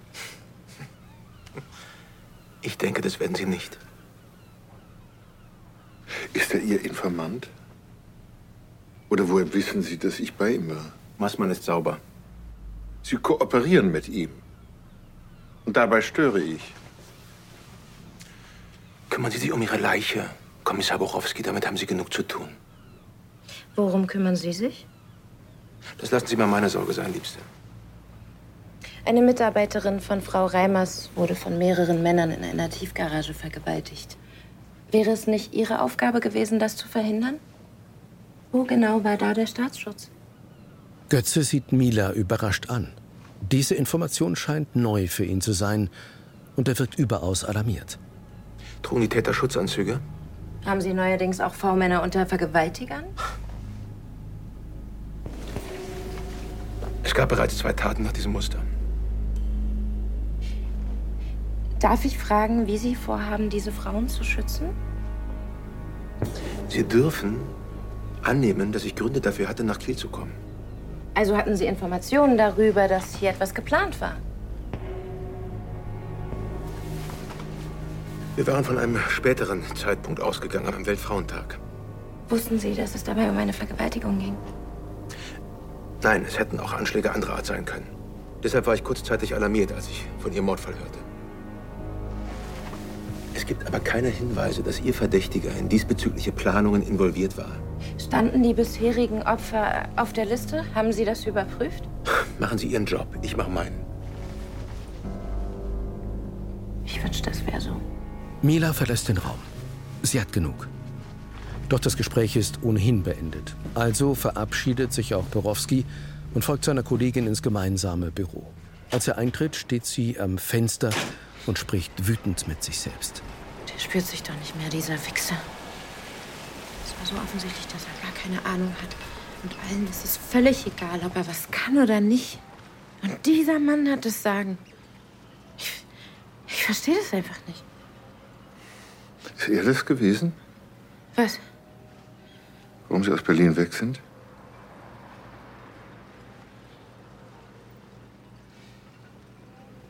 Ich denke, das werden Sie nicht. Ist er Ihr Informant? Oder woher wissen Sie, dass ich bei ihm war? Maßmann ist sauber. Sie kooperieren mit ihm. Und dabei störe ich. Kümmern Sie sich um Ihre Leiche, Kommissar Borowski. Damit haben Sie genug zu tun. Worum kümmern Sie sich? Das lassen Sie mal meine Sorge sein, Liebste. Eine Mitarbeiterin von Frau Reimers wurde von mehreren Männern in einer Tiefgarage vergewaltigt. Wäre es nicht Ihre Aufgabe gewesen, das zu verhindern? Wo genau war da der Staatsschutz? Götze sieht Mila überrascht an. Diese Information scheint neu für ihn zu sein und er wirkt überaus alarmiert. Trugen die Täter Schutzanzüge? Haben Sie neuerdings auch V-Männer unter Vergewaltigern? Es gab bereits zwei Taten nach diesem Muster. Darf ich fragen, wie Sie vorhaben, diese Frauen zu schützen? Sie dürfen annehmen, dass ich Gründe dafür hatte, nach Kiel zu kommen. Also hatten Sie Informationen darüber, dass hier etwas geplant war? Wir waren von einem späteren Zeitpunkt ausgegangen, am Weltfrauentag. Wussten Sie, dass es dabei um eine Vergewaltigung ging? Nein, es hätten auch Anschläge anderer Art sein können. Deshalb war ich kurzzeitig alarmiert, als ich von Ihrem Mordfall hörte. Es gibt aber keine Hinweise, dass Ihr Verdächtiger in diesbezügliche Planungen involviert war. Standen die bisherigen Opfer auf der Liste? Haben Sie das überprüft? Machen Sie Ihren Job, ich mache meinen. Ich wünschte, es wäre so. Mila verlässt den Raum. Sie hat genug. Doch das Gespräch ist ohnehin beendet. Also verabschiedet sich auch Borowski und folgt seiner Kollegin ins gemeinsame Büro. Als er eintritt, steht sie am Fenster und spricht wütend mit sich selbst. Der spürt sich doch nicht mehr, dieser Wichser. Es war so offensichtlich, dass er gar keine Ahnung hat. Und allen ist es völlig egal, ob er was kann oder nicht. Und dieser Mann hat das Sagen. Ich, ich verstehe das einfach nicht. Ist er das gewesen? Was? Warum Sie aus Berlin weg sind?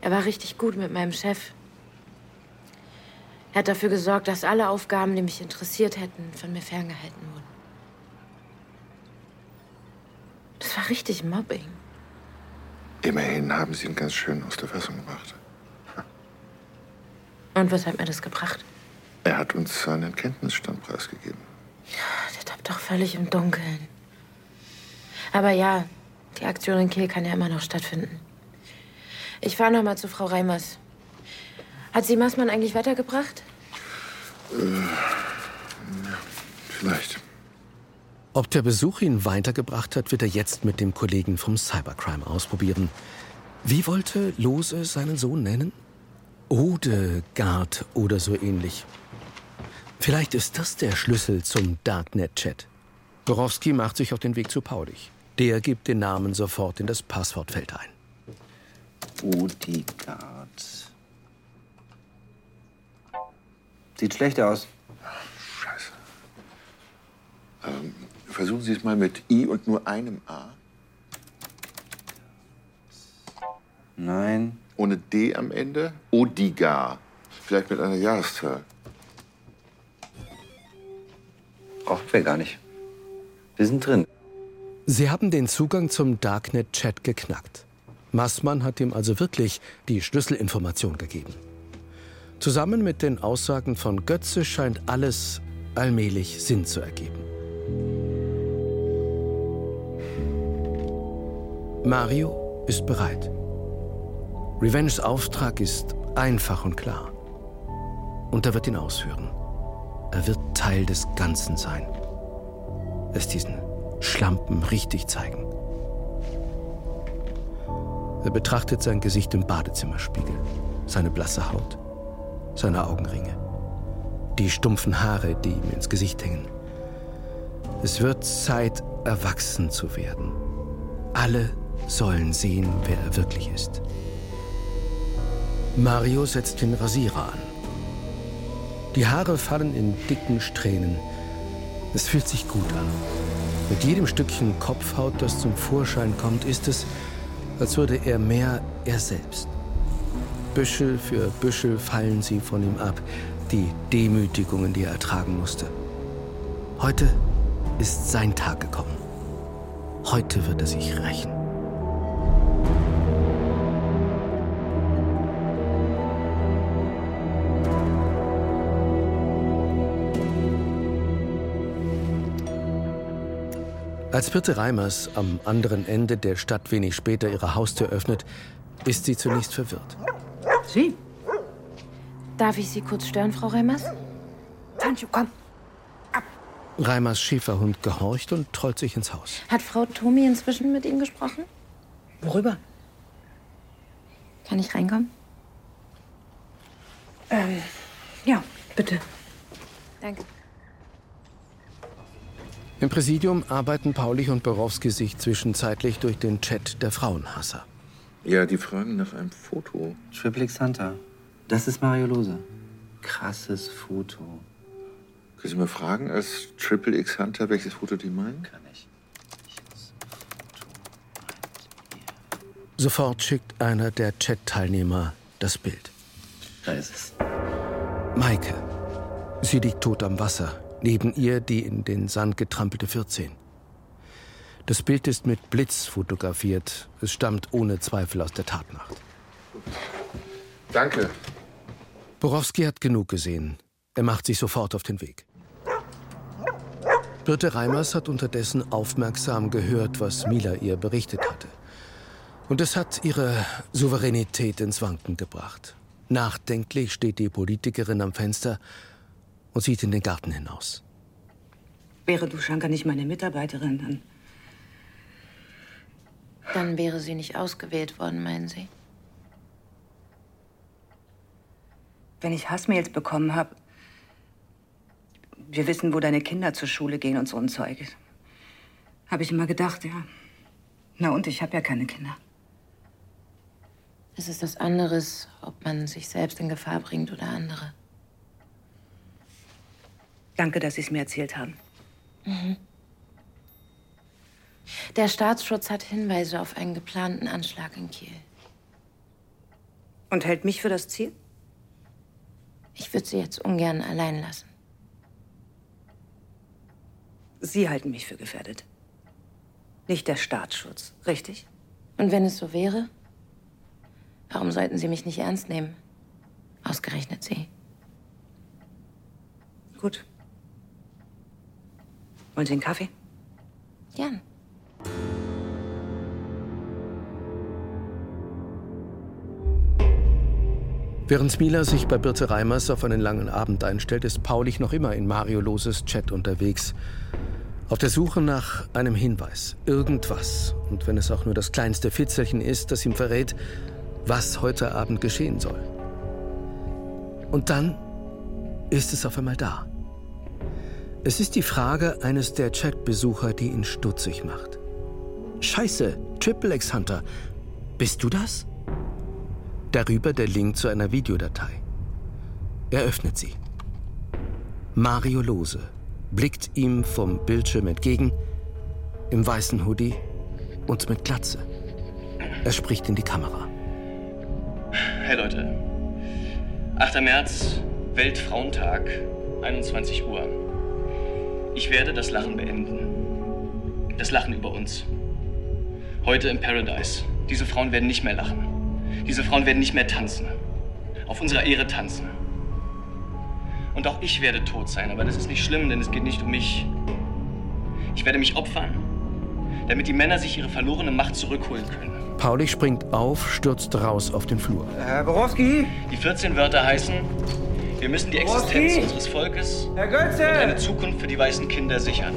Er war richtig gut mit meinem Chef. Er hat dafür gesorgt, dass alle Aufgaben, die mich interessiert hätten, von mir ferngehalten wurden. Das war richtig Mobbing. Immerhin haben Sie ihn ganz schön aus der Fassung gebracht. Und was hat mir das gebracht? Er hat uns seinen Kenntnisstand preisgegeben. Der tappt doch völlig im Dunkeln. Aber ja, die Aktion in Kiel kann ja immer noch stattfinden. Ich fahre noch mal zu Frau Reimers. Hat sie Maßmann eigentlich weitergebracht? Äh, ja, vielleicht. Ob der Besuch ihn weitergebracht hat, wird er jetzt mit dem Kollegen vom Cybercrime ausprobieren. Wie wollte Lose seinen Sohn nennen? Odegard oder so ähnlich. Vielleicht ist das der Schlüssel zum Darknet-Chat. Borowski macht sich auf den Weg zu Paulich. Der gibt den Namen sofort in das Passwortfeld ein. Odegard. Sieht schlecht aus. Scheiße. Ähm, versuchen Sie es mal mit I und nur einem A. Nein. Ohne D am Ende? Odigar. Vielleicht mit einer Jahreszahl. Brauchen wir gar nicht. Wir sind drin. Sie haben den Zugang zum Darknet-Chat geknackt. Massmann hat ihm also wirklich die Schlüsselinformation gegeben. Zusammen mit den Aussagen von Götze scheint alles allmählich Sinn zu ergeben. Mario ist bereit. Revenges Auftrag ist einfach und klar. Und er wird ihn ausführen. Er wird Teil des Ganzen sein. Es diesen Schlampen richtig zeigen. Er betrachtet sein Gesicht im Badezimmerspiegel, seine blasse Haut, seine Augenringe, die stumpfen Haare, die ihm ins Gesicht hängen. Es wird Zeit, erwachsen zu werden. Alle sollen sehen, wer er wirklich ist. Mario setzt den Rasierer an. Die Haare fallen in dicken Strähnen. Es fühlt sich gut an. Mit jedem Stückchen Kopfhaut, das zum Vorschein kommt, ist es, als würde er mehr er selbst. Büschel für Büschel fallen sie von ihm ab, die Demütigungen, die er ertragen musste. Heute ist sein Tag gekommen. Heute wird er sich rächen. Als Birte Reimers am anderen Ende der Stadt wenig später ihre Haustür öffnet, ist sie zunächst verwirrt. Sie? Darf ich Sie kurz stören, Frau Reimers? Tancho, komm. Reimers Schäferhund gehorcht und trollt sich ins Haus. Hat Frau Tomi inzwischen mit Ihnen gesprochen? Worüber? Kann ich reinkommen? Ähm, ja, bitte. Danke. Im Präsidium arbeiten Paulich und Borowski sich zwischenzeitlich durch den Chat der Frauenhasser. Ja, die fragen nach einem Foto. Triple X Hunter. Das ist Mario Lose. Krasses Foto. Können Sie mal fragen, als Triple X Hunter, welches Foto die meinen? Kann ich. Sofort schickt einer der Chat-Teilnehmer das Bild. Da ist es. Maike. Sie liegt tot am Wasser. Neben ihr die in den Sand getrampelte 14. Das Bild ist mit Blitz fotografiert. Es stammt ohne Zweifel aus der Tatnacht. Danke. Borowski hat genug gesehen. Er macht sich sofort auf den Weg. Birte Reimers hat unterdessen aufmerksam gehört, was Mila ihr berichtet hatte. Und es hat ihre Souveränität ins Wanken gebracht. Nachdenklich steht die Politikerin am Fenster und sieht in den Garten hinaus. Wäre Duschanka nicht meine Mitarbeiterin, dann. Dann wäre sie nicht ausgewählt worden, meinen Sie? Wenn ich Hassmails bekommen habe, wir wissen, wo deine Kinder zur Schule gehen und so ein Zeug. Habe ich immer gedacht, ja. Na und, ich habe ja keine Kinder. Es ist das anderes, ob man sich selbst in Gefahr bringt oder andere. Danke, dass Sie es mir erzählt haben. Mhm. Der Staatsschutz hat Hinweise auf einen geplanten Anschlag in Kiel. Und hält mich für das Ziel? Ich würde Sie jetzt ungern allein lassen. Sie halten mich für gefährdet. Nicht der Staatsschutz, richtig? Und wenn es so wäre, warum sollten Sie mich nicht ernst nehmen? Ausgerechnet Sie. Gut. Wollen Sie einen Kaffee? Gern. Während Smila sich bei Birte Reimers auf einen langen Abend einstellt, ist Paulich noch immer in Mario Loses Chat unterwegs. Auf der Suche nach einem Hinweis, irgendwas. Und wenn es auch nur das kleinste Fitzelchen ist, das ihm verrät, was heute Abend geschehen soll. Und dann ist es auf einmal da. Es ist die Frage eines der Chatbesucher, die ihn stutzig macht. Scheiße, Triple X Hunter, bist du das? Darüber der Link zu einer Videodatei. Er öffnet sie. Mario Lose blickt ihm vom Bildschirm entgegen, im weißen Hoodie und mit Glatze. Er spricht in die Kamera. Hey Leute, 8. März, Weltfrauentag, 21 Uhr. Ich werde das Lachen beenden. Das Lachen über uns. Heute im Paradise. Diese Frauen werden nicht mehr lachen. Diese Frauen werden nicht mehr tanzen. Auf unserer Ehre tanzen. Und auch ich werde tot sein, aber das ist nicht schlimm, denn es geht nicht um mich. Ich werde mich opfern, damit die Männer sich ihre verlorene Macht zurückholen können. Paulich springt auf, stürzt raus auf den Flur. Herr Borowski? Die 14 Wörter heißen, wir müssen die Existenz Borowski? unseres Volkes Herr Götze! und eine Zukunft für die weißen Kinder sichern.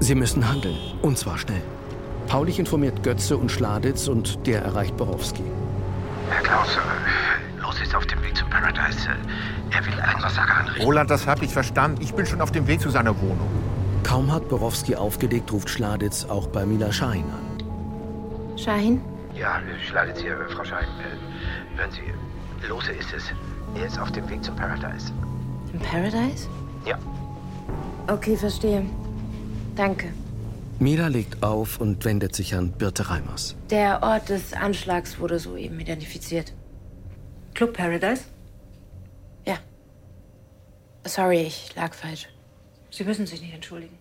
Sie müssen handeln, und zwar schnell. Paulich informiert Götze und Schladitz und der erreicht Borowski. Herr Klaus, äh, los ist auf dem Weg zum Paradise. Er will ein Massaker anrichten. Roland, das habe ich verstanden. Ich bin schon auf dem Weg zu seiner Wohnung. Kaum hat Borowski aufgelegt, ruft Schladitz auch bei Mila Schein an. Shahin? Ja, schladet Sie, äh, Frau Schein. Äh, hören Sie, Lose ist es. Er ist auf dem Weg zum Paradise. Im Paradise? Ja. Okay, verstehe. Danke. Mila legt auf und wendet sich an Birte Reimers. Der Ort des Anschlags wurde soeben identifiziert. Club Paradise? Ja. Sorry, ich lag falsch. Sie müssen sich nicht entschuldigen.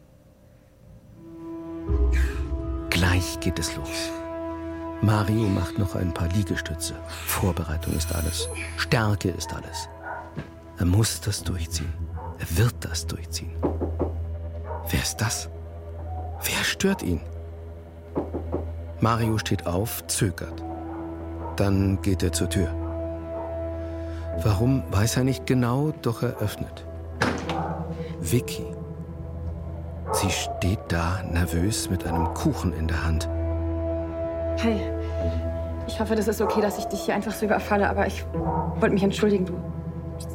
Gleich geht es los. Mario macht noch ein paar Liegestütze. Vorbereitung ist alles. Stärke ist alles. Er muss das durchziehen. Er wird das durchziehen. Wer ist das? Wer stört ihn? Mario steht auf, zögert. Dann geht er zur Tür. Warum, weiß er nicht genau, doch er öffnet. Vicky. Sie steht da, nervös, mit einem Kuchen in der Hand. Hey, ich hoffe, das ist okay, dass ich dich hier einfach so überfalle, aber ich wollte mich entschuldigen. Du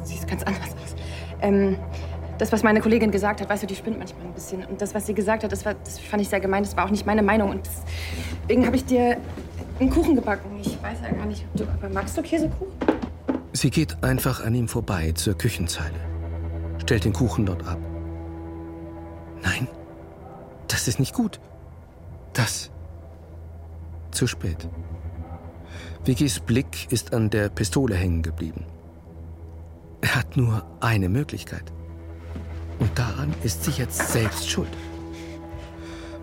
siehst ganz anders aus. Ähm, das, was meine Kollegin gesagt hat, weißt du, die spinnt manchmal ein bisschen. Und das, was sie gesagt hat, das, war, das fand ich sehr gemein. Das war auch nicht meine Meinung. Und deswegen habe ich dir einen Kuchen gebacken. Ich weiß ja gar nicht, ob du. Aber magst du Käsekuchen? Sie geht einfach an ihm vorbei zur Küchenzeile, stellt den Kuchen dort ab. Nein, das ist nicht gut. Das. Zu spät. Vickys Blick ist an der Pistole hängen geblieben. Er hat nur eine Möglichkeit. Und daran ist sie jetzt selbst schuld.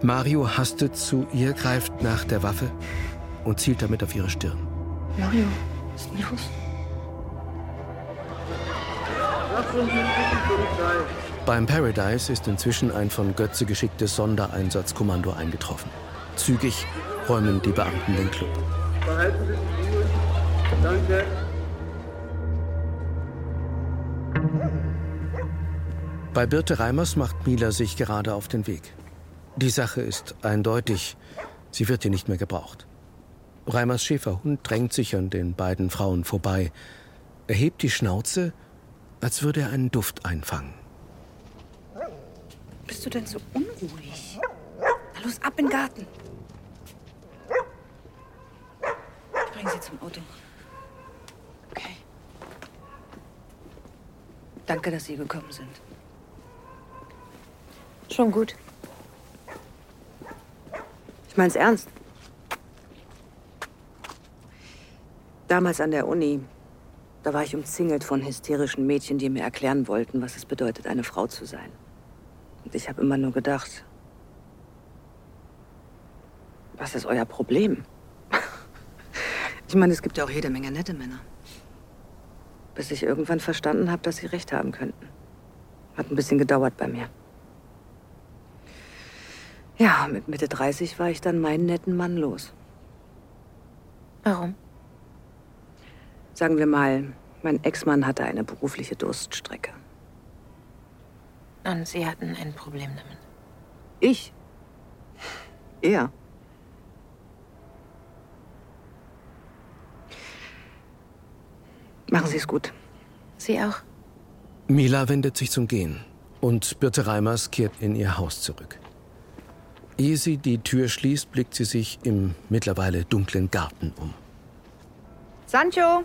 Mario hastet zu ihr, greift nach der Waffe und zielt damit auf ihre Stirn. Mario, was ist denn los? Beim Paradise ist inzwischen ein von Götze geschicktes Sondereinsatzkommando eingetroffen. Zügig räumen die Beamten den Club. Behalten Sie die ruhig. Danke. Bei Birte Reimers macht Mila sich gerade auf den Weg. Die Sache ist eindeutig, sie wird hier nicht mehr gebraucht. Reimers Schäferhund drängt sich an den beiden Frauen vorbei. Er hebt die Schnauze, als würde er einen Duft einfangen. Bist du denn so unruhig? Na los, ab in den Garten. Ich bringe Sie zum Auto. Okay. Danke, dass Sie gekommen sind. Schon gut. Ich mein's ernst. Damals an der Uni, da war ich umzingelt von hysterischen Mädchen, die mir erklären wollten, was es bedeutet, eine Frau zu sein. Und ich habe immer nur gedacht, was ist euer Problem? Ich meine, es gibt ja auch jede Menge nette Männer. Bis ich irgendwann verstanden habe, dass sie recht haben könnten. Hat ein bisschen gedauert bei mir. Ja, mit Mitte 30 war ich dann meinen netten Mann los. Warum? Sagen wir mal, Mein Ex-Mann hatte eine berufliche Durststrecke. Und Sie hatten ein Problem damit. Ich? Er? Machen Sie es gut. Sie auch. Mila wendet sich zum Gehen und Birte Reimers kehrt in ihr Haus zurück. Ehe sie die Tür schließt, blickt sie sich im mittlerweile dunklen Garten um. Sancho!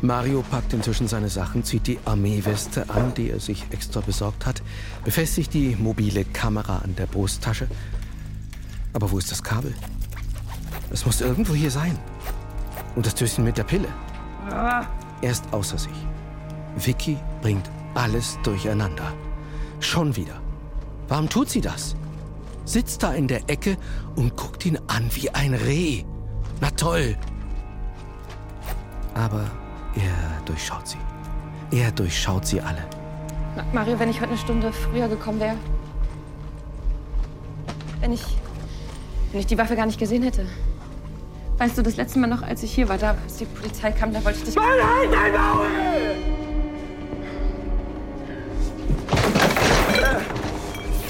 Mario packt inzwischen seine Sachen, zieht die Armeeweste an, die er sich extra besorgt hat, befestigt die mobile Kamera an der Brusttasche. Aber wo ist das Kabel? Es muss irgendwo hier sein. Und das Töschen mit der Pille. Er ist außer sich. Vicky bringt alles durcheinander. Schon wieder. Warum tut sie das? Sitzt da in der Ecke und guckt ihn an wie ein Reh. Na toll. Aber er durchschaut sie. Er durchschaut sie alle. Ma- Mario, wenn ich heute eine Stunde früher gekommen wäre. Wenn ich. Wenn ich die Waffe gar nicht gesehen hätte. Weißt du, das letzte Mal noch, als ich hier war, da, als die Polizei kam, da wollte ich dich. Mann, halt dein Maul!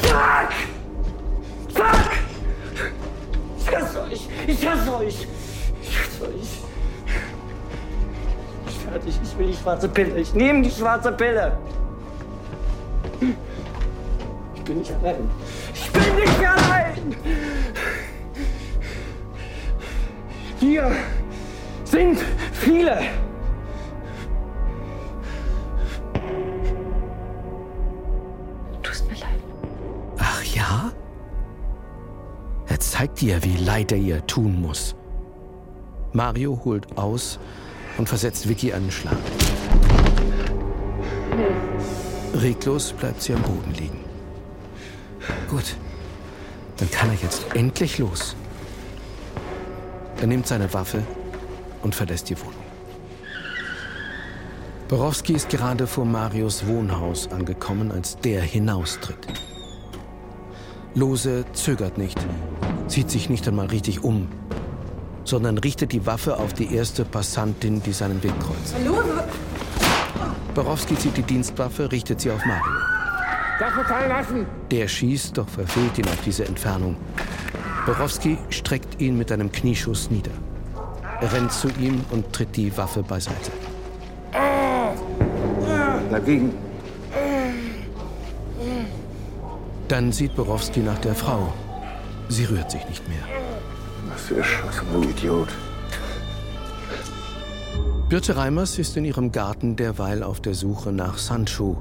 Fuck! Fuck! Ich hasse euch! Ich hasse euch! Ich hasse euch! Ich fertig. Ich will die schwarze Pille. Ich nehme die schwarze Pille. Ich bin nicht allein. Ich bin nicht allein! Wir sind viele. Tust mir leid. Ach ja? Er zeigt ihr, wie leid er ihr tun muss. Mario holt aus und versetzt Vicky einen Schlag. Reglos bleibt sie am Boden liegen. Gut, dann kann er jetzt endlich los. Er nimmt seine Waffe und verlässt die Wohnung. Borowski ist gerade vor Marios Wohnhaus angekommen, als der hinaustritt. Lose zögert nicht, zieht sich nicht einmal richtig um, sondern richtet die Waffe auf die erste Passantin, die seinen Weg kreuzt. Hallo? Borowski zieht die Dienstwaffe, richtet sie auf Mario. Waffe fallen lassen! Der schießt, doch verfehlt ihn auf diese Entfernung. Borowski streckt ihn mit einem Knieschuss nieder. Er rennt zu ihm und tritt die Waffe beiseite. Dagegen. Dann sieht Borowski nach der Frau. Sie rührt sich nicht mehr. Was für Scheiße, du Idiot. Birte Reimers ist in ihrem Garten derweil auf der Suche nach Sancho.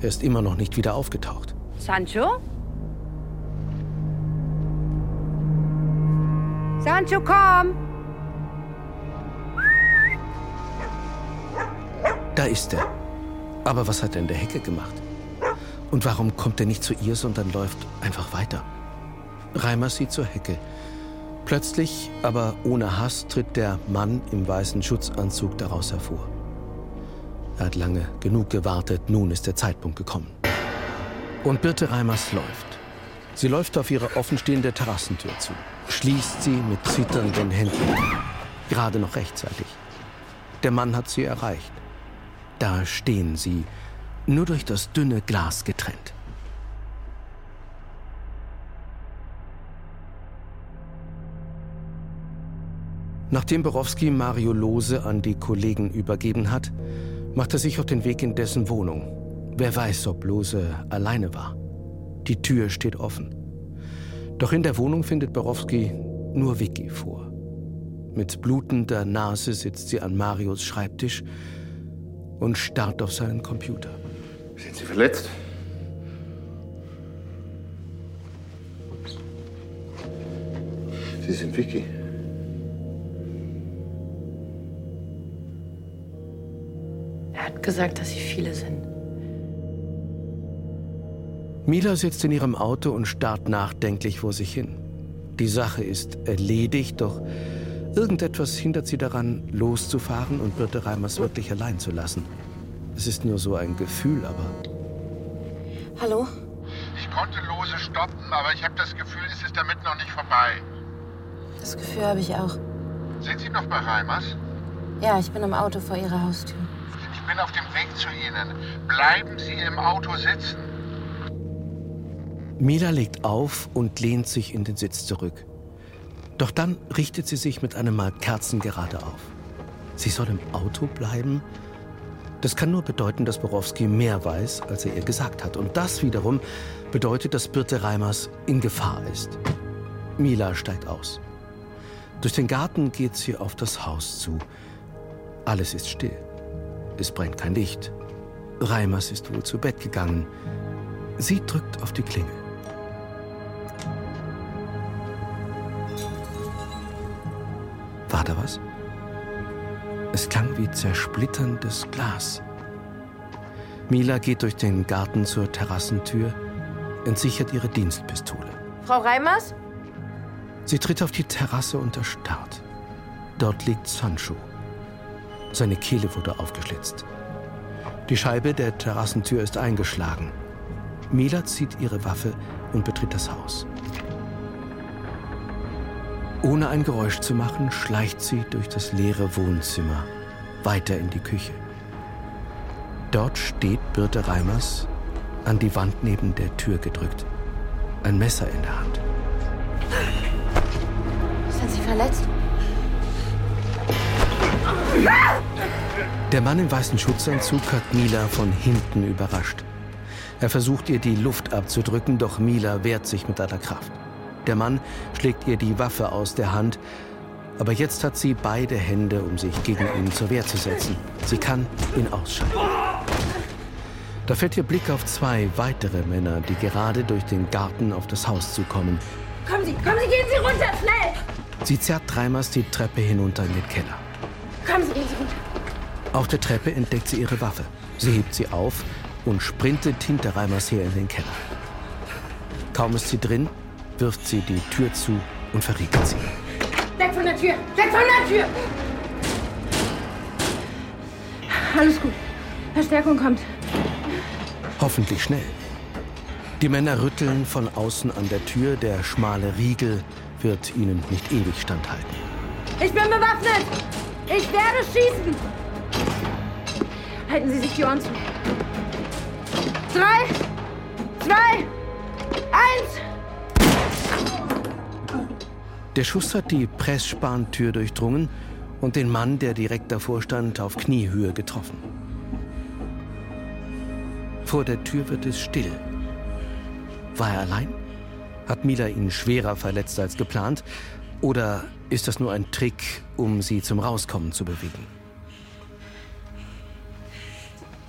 Er ist immer noch nicht wieder aufgetaucht. Sancho? Sancho, komm! Da ist er. Aber was hat er in der Hecke gemacht? Und warum kommt er nicht zu ihr, sondern läuft einfach weiter? Reimers sieht zur Hecke. Plötzlich, aber ohne Hass, tritt der Mann im weißen Schutzanzug daraus hervor. Er hat lange genug gewartet, nun ist der Zeitpunkt gekommen. Und Birte Reimers läuft. Sie läuft auf ihre offenstehende Terrassentür zu, schließt sie mit zitternden Händen. Gerade noch rechtzeitig. Der Mann hat sie erreicht. Da stehen sie, nur durch das dünne Glas getrennt. Nachdem Borowski Mario Lose an die Kollegen übergeben hat, macht er sich auf den Weg in dessen Wohnung. Wer weiß, ob Lose alleine war. Die Tür steht offen. Doch in der Wohnung findet Borowski nur Vicky vor. Mit blutender Nase sitzt sie an Marios Schreibtisch und starrt auf seinen Computer. Sind Sie verletzt? Sie sind Vicky. Er hat gesagt, dass sie viele sind. Mila sitzt in ihrem Auto und starrt nachdenklich vor sich hin. Die Sache ist erledigt, doch irgendetwas hindert sie daran, loszufahren und Birte Reimers wirklich allein zu lassen. Es ist nur so ein Gefühl, aber Hallo? Ich konnte Lose stoppen, aber ich habe das Gefühl, es ist damit noch nicht vorbei. Das Gefühl habe ich auch. Sind Sie noch bei Reimers? Ja, ich bin im Auto vor Ihrer Haustür. Ich bin auf dem Weg zu Ihnen. Bleiben Sie im Auto sitzen. Mila legt auf und lehnt sich in den Sitz zurück. Doch dann richtet sie sich mit einem Mal kerzengerade auf. Sie soll im Auto bleiben? Das kann nur bedeuten, dass Borowski mehr weiß, als er ihr gesagt hat. Und das wiederum bedeutet, dass Birte Reimers in Gefahr ist. Mila steigt aus. Durch den Garten geht sie auf das Haus zu. Alles ist still. Es brennt kein Licht. Reimers ist wohl zu Bett gegangen. Sie drückt auf die Klingel. War da was? Es klang wie zersplitterndes Glas. Mila geht durch den Garten zur Terrassentür, entsichert ihre Dienstpistole. Frau Reimers? Sie tritt auf die Terrasse und erstarrt. Dort liegt Sancho. Seine Kehle wurde aufgeschlitzt. Die Scheibe der Terrassentür ist eingeschlagen. Mila zieht ihre Waffe und betritt das Haus. Ohne ein Geräusch zu machen, schleicht sie durch das leere Wohnzimmer weiter in die Küche. Dort steht Birte Reimers an die Wand neben der Tür gedrückt, ein Messer in der Hand. Sind Sie verletzt? Der Mann im weißen Schutzanzug hat Mila von hinten überrascht. Er versucht ihr die Luft abzudrücken, doch Mila wehrt sich mit aller Kraft. Der Mann schlägt ihr die Waffe aus der Hand, aber jetzt hat sie beide Hände, um sich gegen ihn zur Wehr zu setzen. Sie kann ihn ausschalten. Da fällt ihr Blick auf zwei weitere Männer, die gerade durch den Garten auf das Haus zukommen. Kommen Sie, kommen Sie, gehen Sie runter, schnell! Sie zerrt Treimers die Treppe hinunter in den Keller. Kommen Sie, gehen Sie runter. Auf der Treppe entdeckt sie ihre Waffe. Sie hebt sie auf und sprintet hinter Reimers her in den Keller. Kaum ist sie drin, wirft sie die Tür zu und verriegelt sie. Weg von der Tür! Weg von der Tür! Alles gut. Verstärkung kommt. Hoffentlich schnell. Die Männer rütteln von außen an der Tür. Der schmale Riegel wird ihnen nicht ewig standhalten. Ich bin bewaffnet! Ich werde schießen! Halten Sie sich die Ohren zu. Drei, zwei, eins! Der Schuss hat die Pressspan-Tür durchdrungen und den Mann, der direkt davor stand, auf Kniehöhe getroffen. Vor der Tür wird es still. War er allein? Hat Mila ihn schwerer verletzt als geplant? Oder ist das nur ein Trick, um sie zum Rauskommen zu bewegen?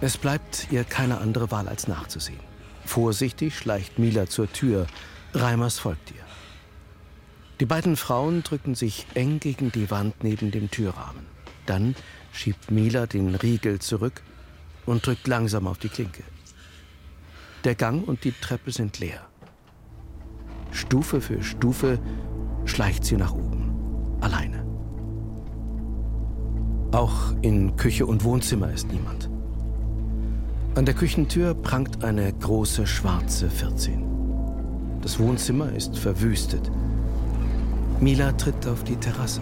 Es bleibt ihr keine andere Wahl, als nachzusehen. Vorsichtig schleicht Mila zur Tür. Reimers folgt ihr. Die beiden Frauen drücken sich eng gegen die Wand neben dem Türrahmen. Dann schiebt Mila den Riegel zurück und drückt langsam auf die Klinke. Der Gang und die Treppe sind leer. Stufe für Stufe schleicht sie nach oben, alleine. Auch in Küche und Wohnzimmer ist niemand. An der Küchentür prangt eine große schwarze 14. Das Wohnzimmer ist verwüstet. Mila tritt auf die Terrasse.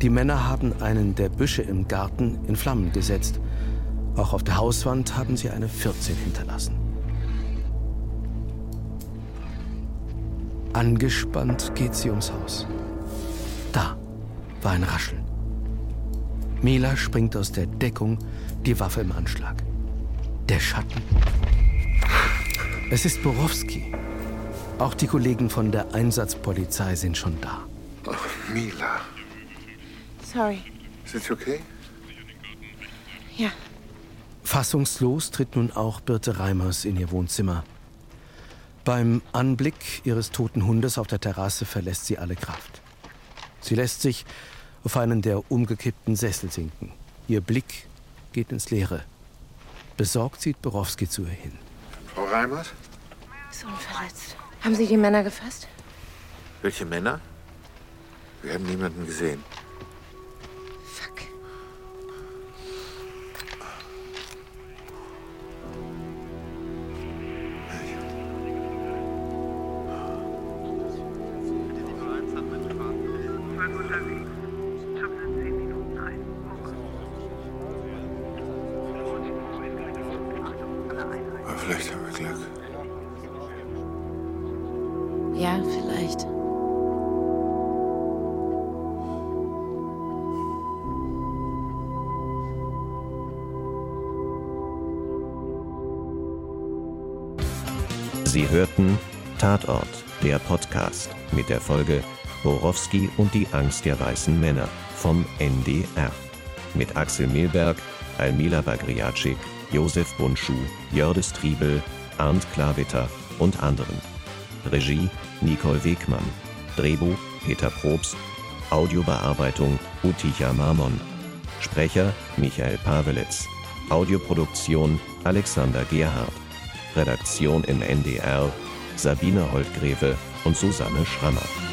Die Männer haben einen der Büsche im Garten in Flammen gesetzt. Auch auf der Hauswand haben sie eine 14 hinterlassen. Angespannt geht sie ums Haus. Da war ein Rascheln. Mila springt aus der Deckung, die Waffe im Anschlag. Der Schatten. Es ist Borowski. Auch die Kollegen von der Einsatzpolizei sind schon da. Oh, Mila. Sorry. Is it okay? Ja. Fassungslos tritt nun auch Birte Reimers in ihr Wohnzimmer. Beim Anblick ihres toten Hundes auf der Terrasse verlässt sie alle Kraft. Sie lässt sich auf einen der umgekippten Sessel sinken. Ihr Blick geht ins Leere. Besorgt sieht Borowski zu ihr hin. Frau Reimers? Ist unverletzt. Haben Sie die Männer gefasst? Welche Männer? Wir haben niemanden gesehen. Tatort, der Podcast mit der Folge Borowski und die Angst der weißen Männer vom NDR. Mit Axel Milberg, Almila Bagriatschik, Josef Bunschuh, Jördis Triebel, Arndt Klawitter und anderen. Regie Nicole Wegmann. Drehbuch Peter Probst. Audiobearbeitung Uticha Marmon. Sprecher Michael Pavelitz. Audioproduktion Alexander Gerhardt. Redaktion im NDR Sabine Holtgreve und Susanne Schrammer.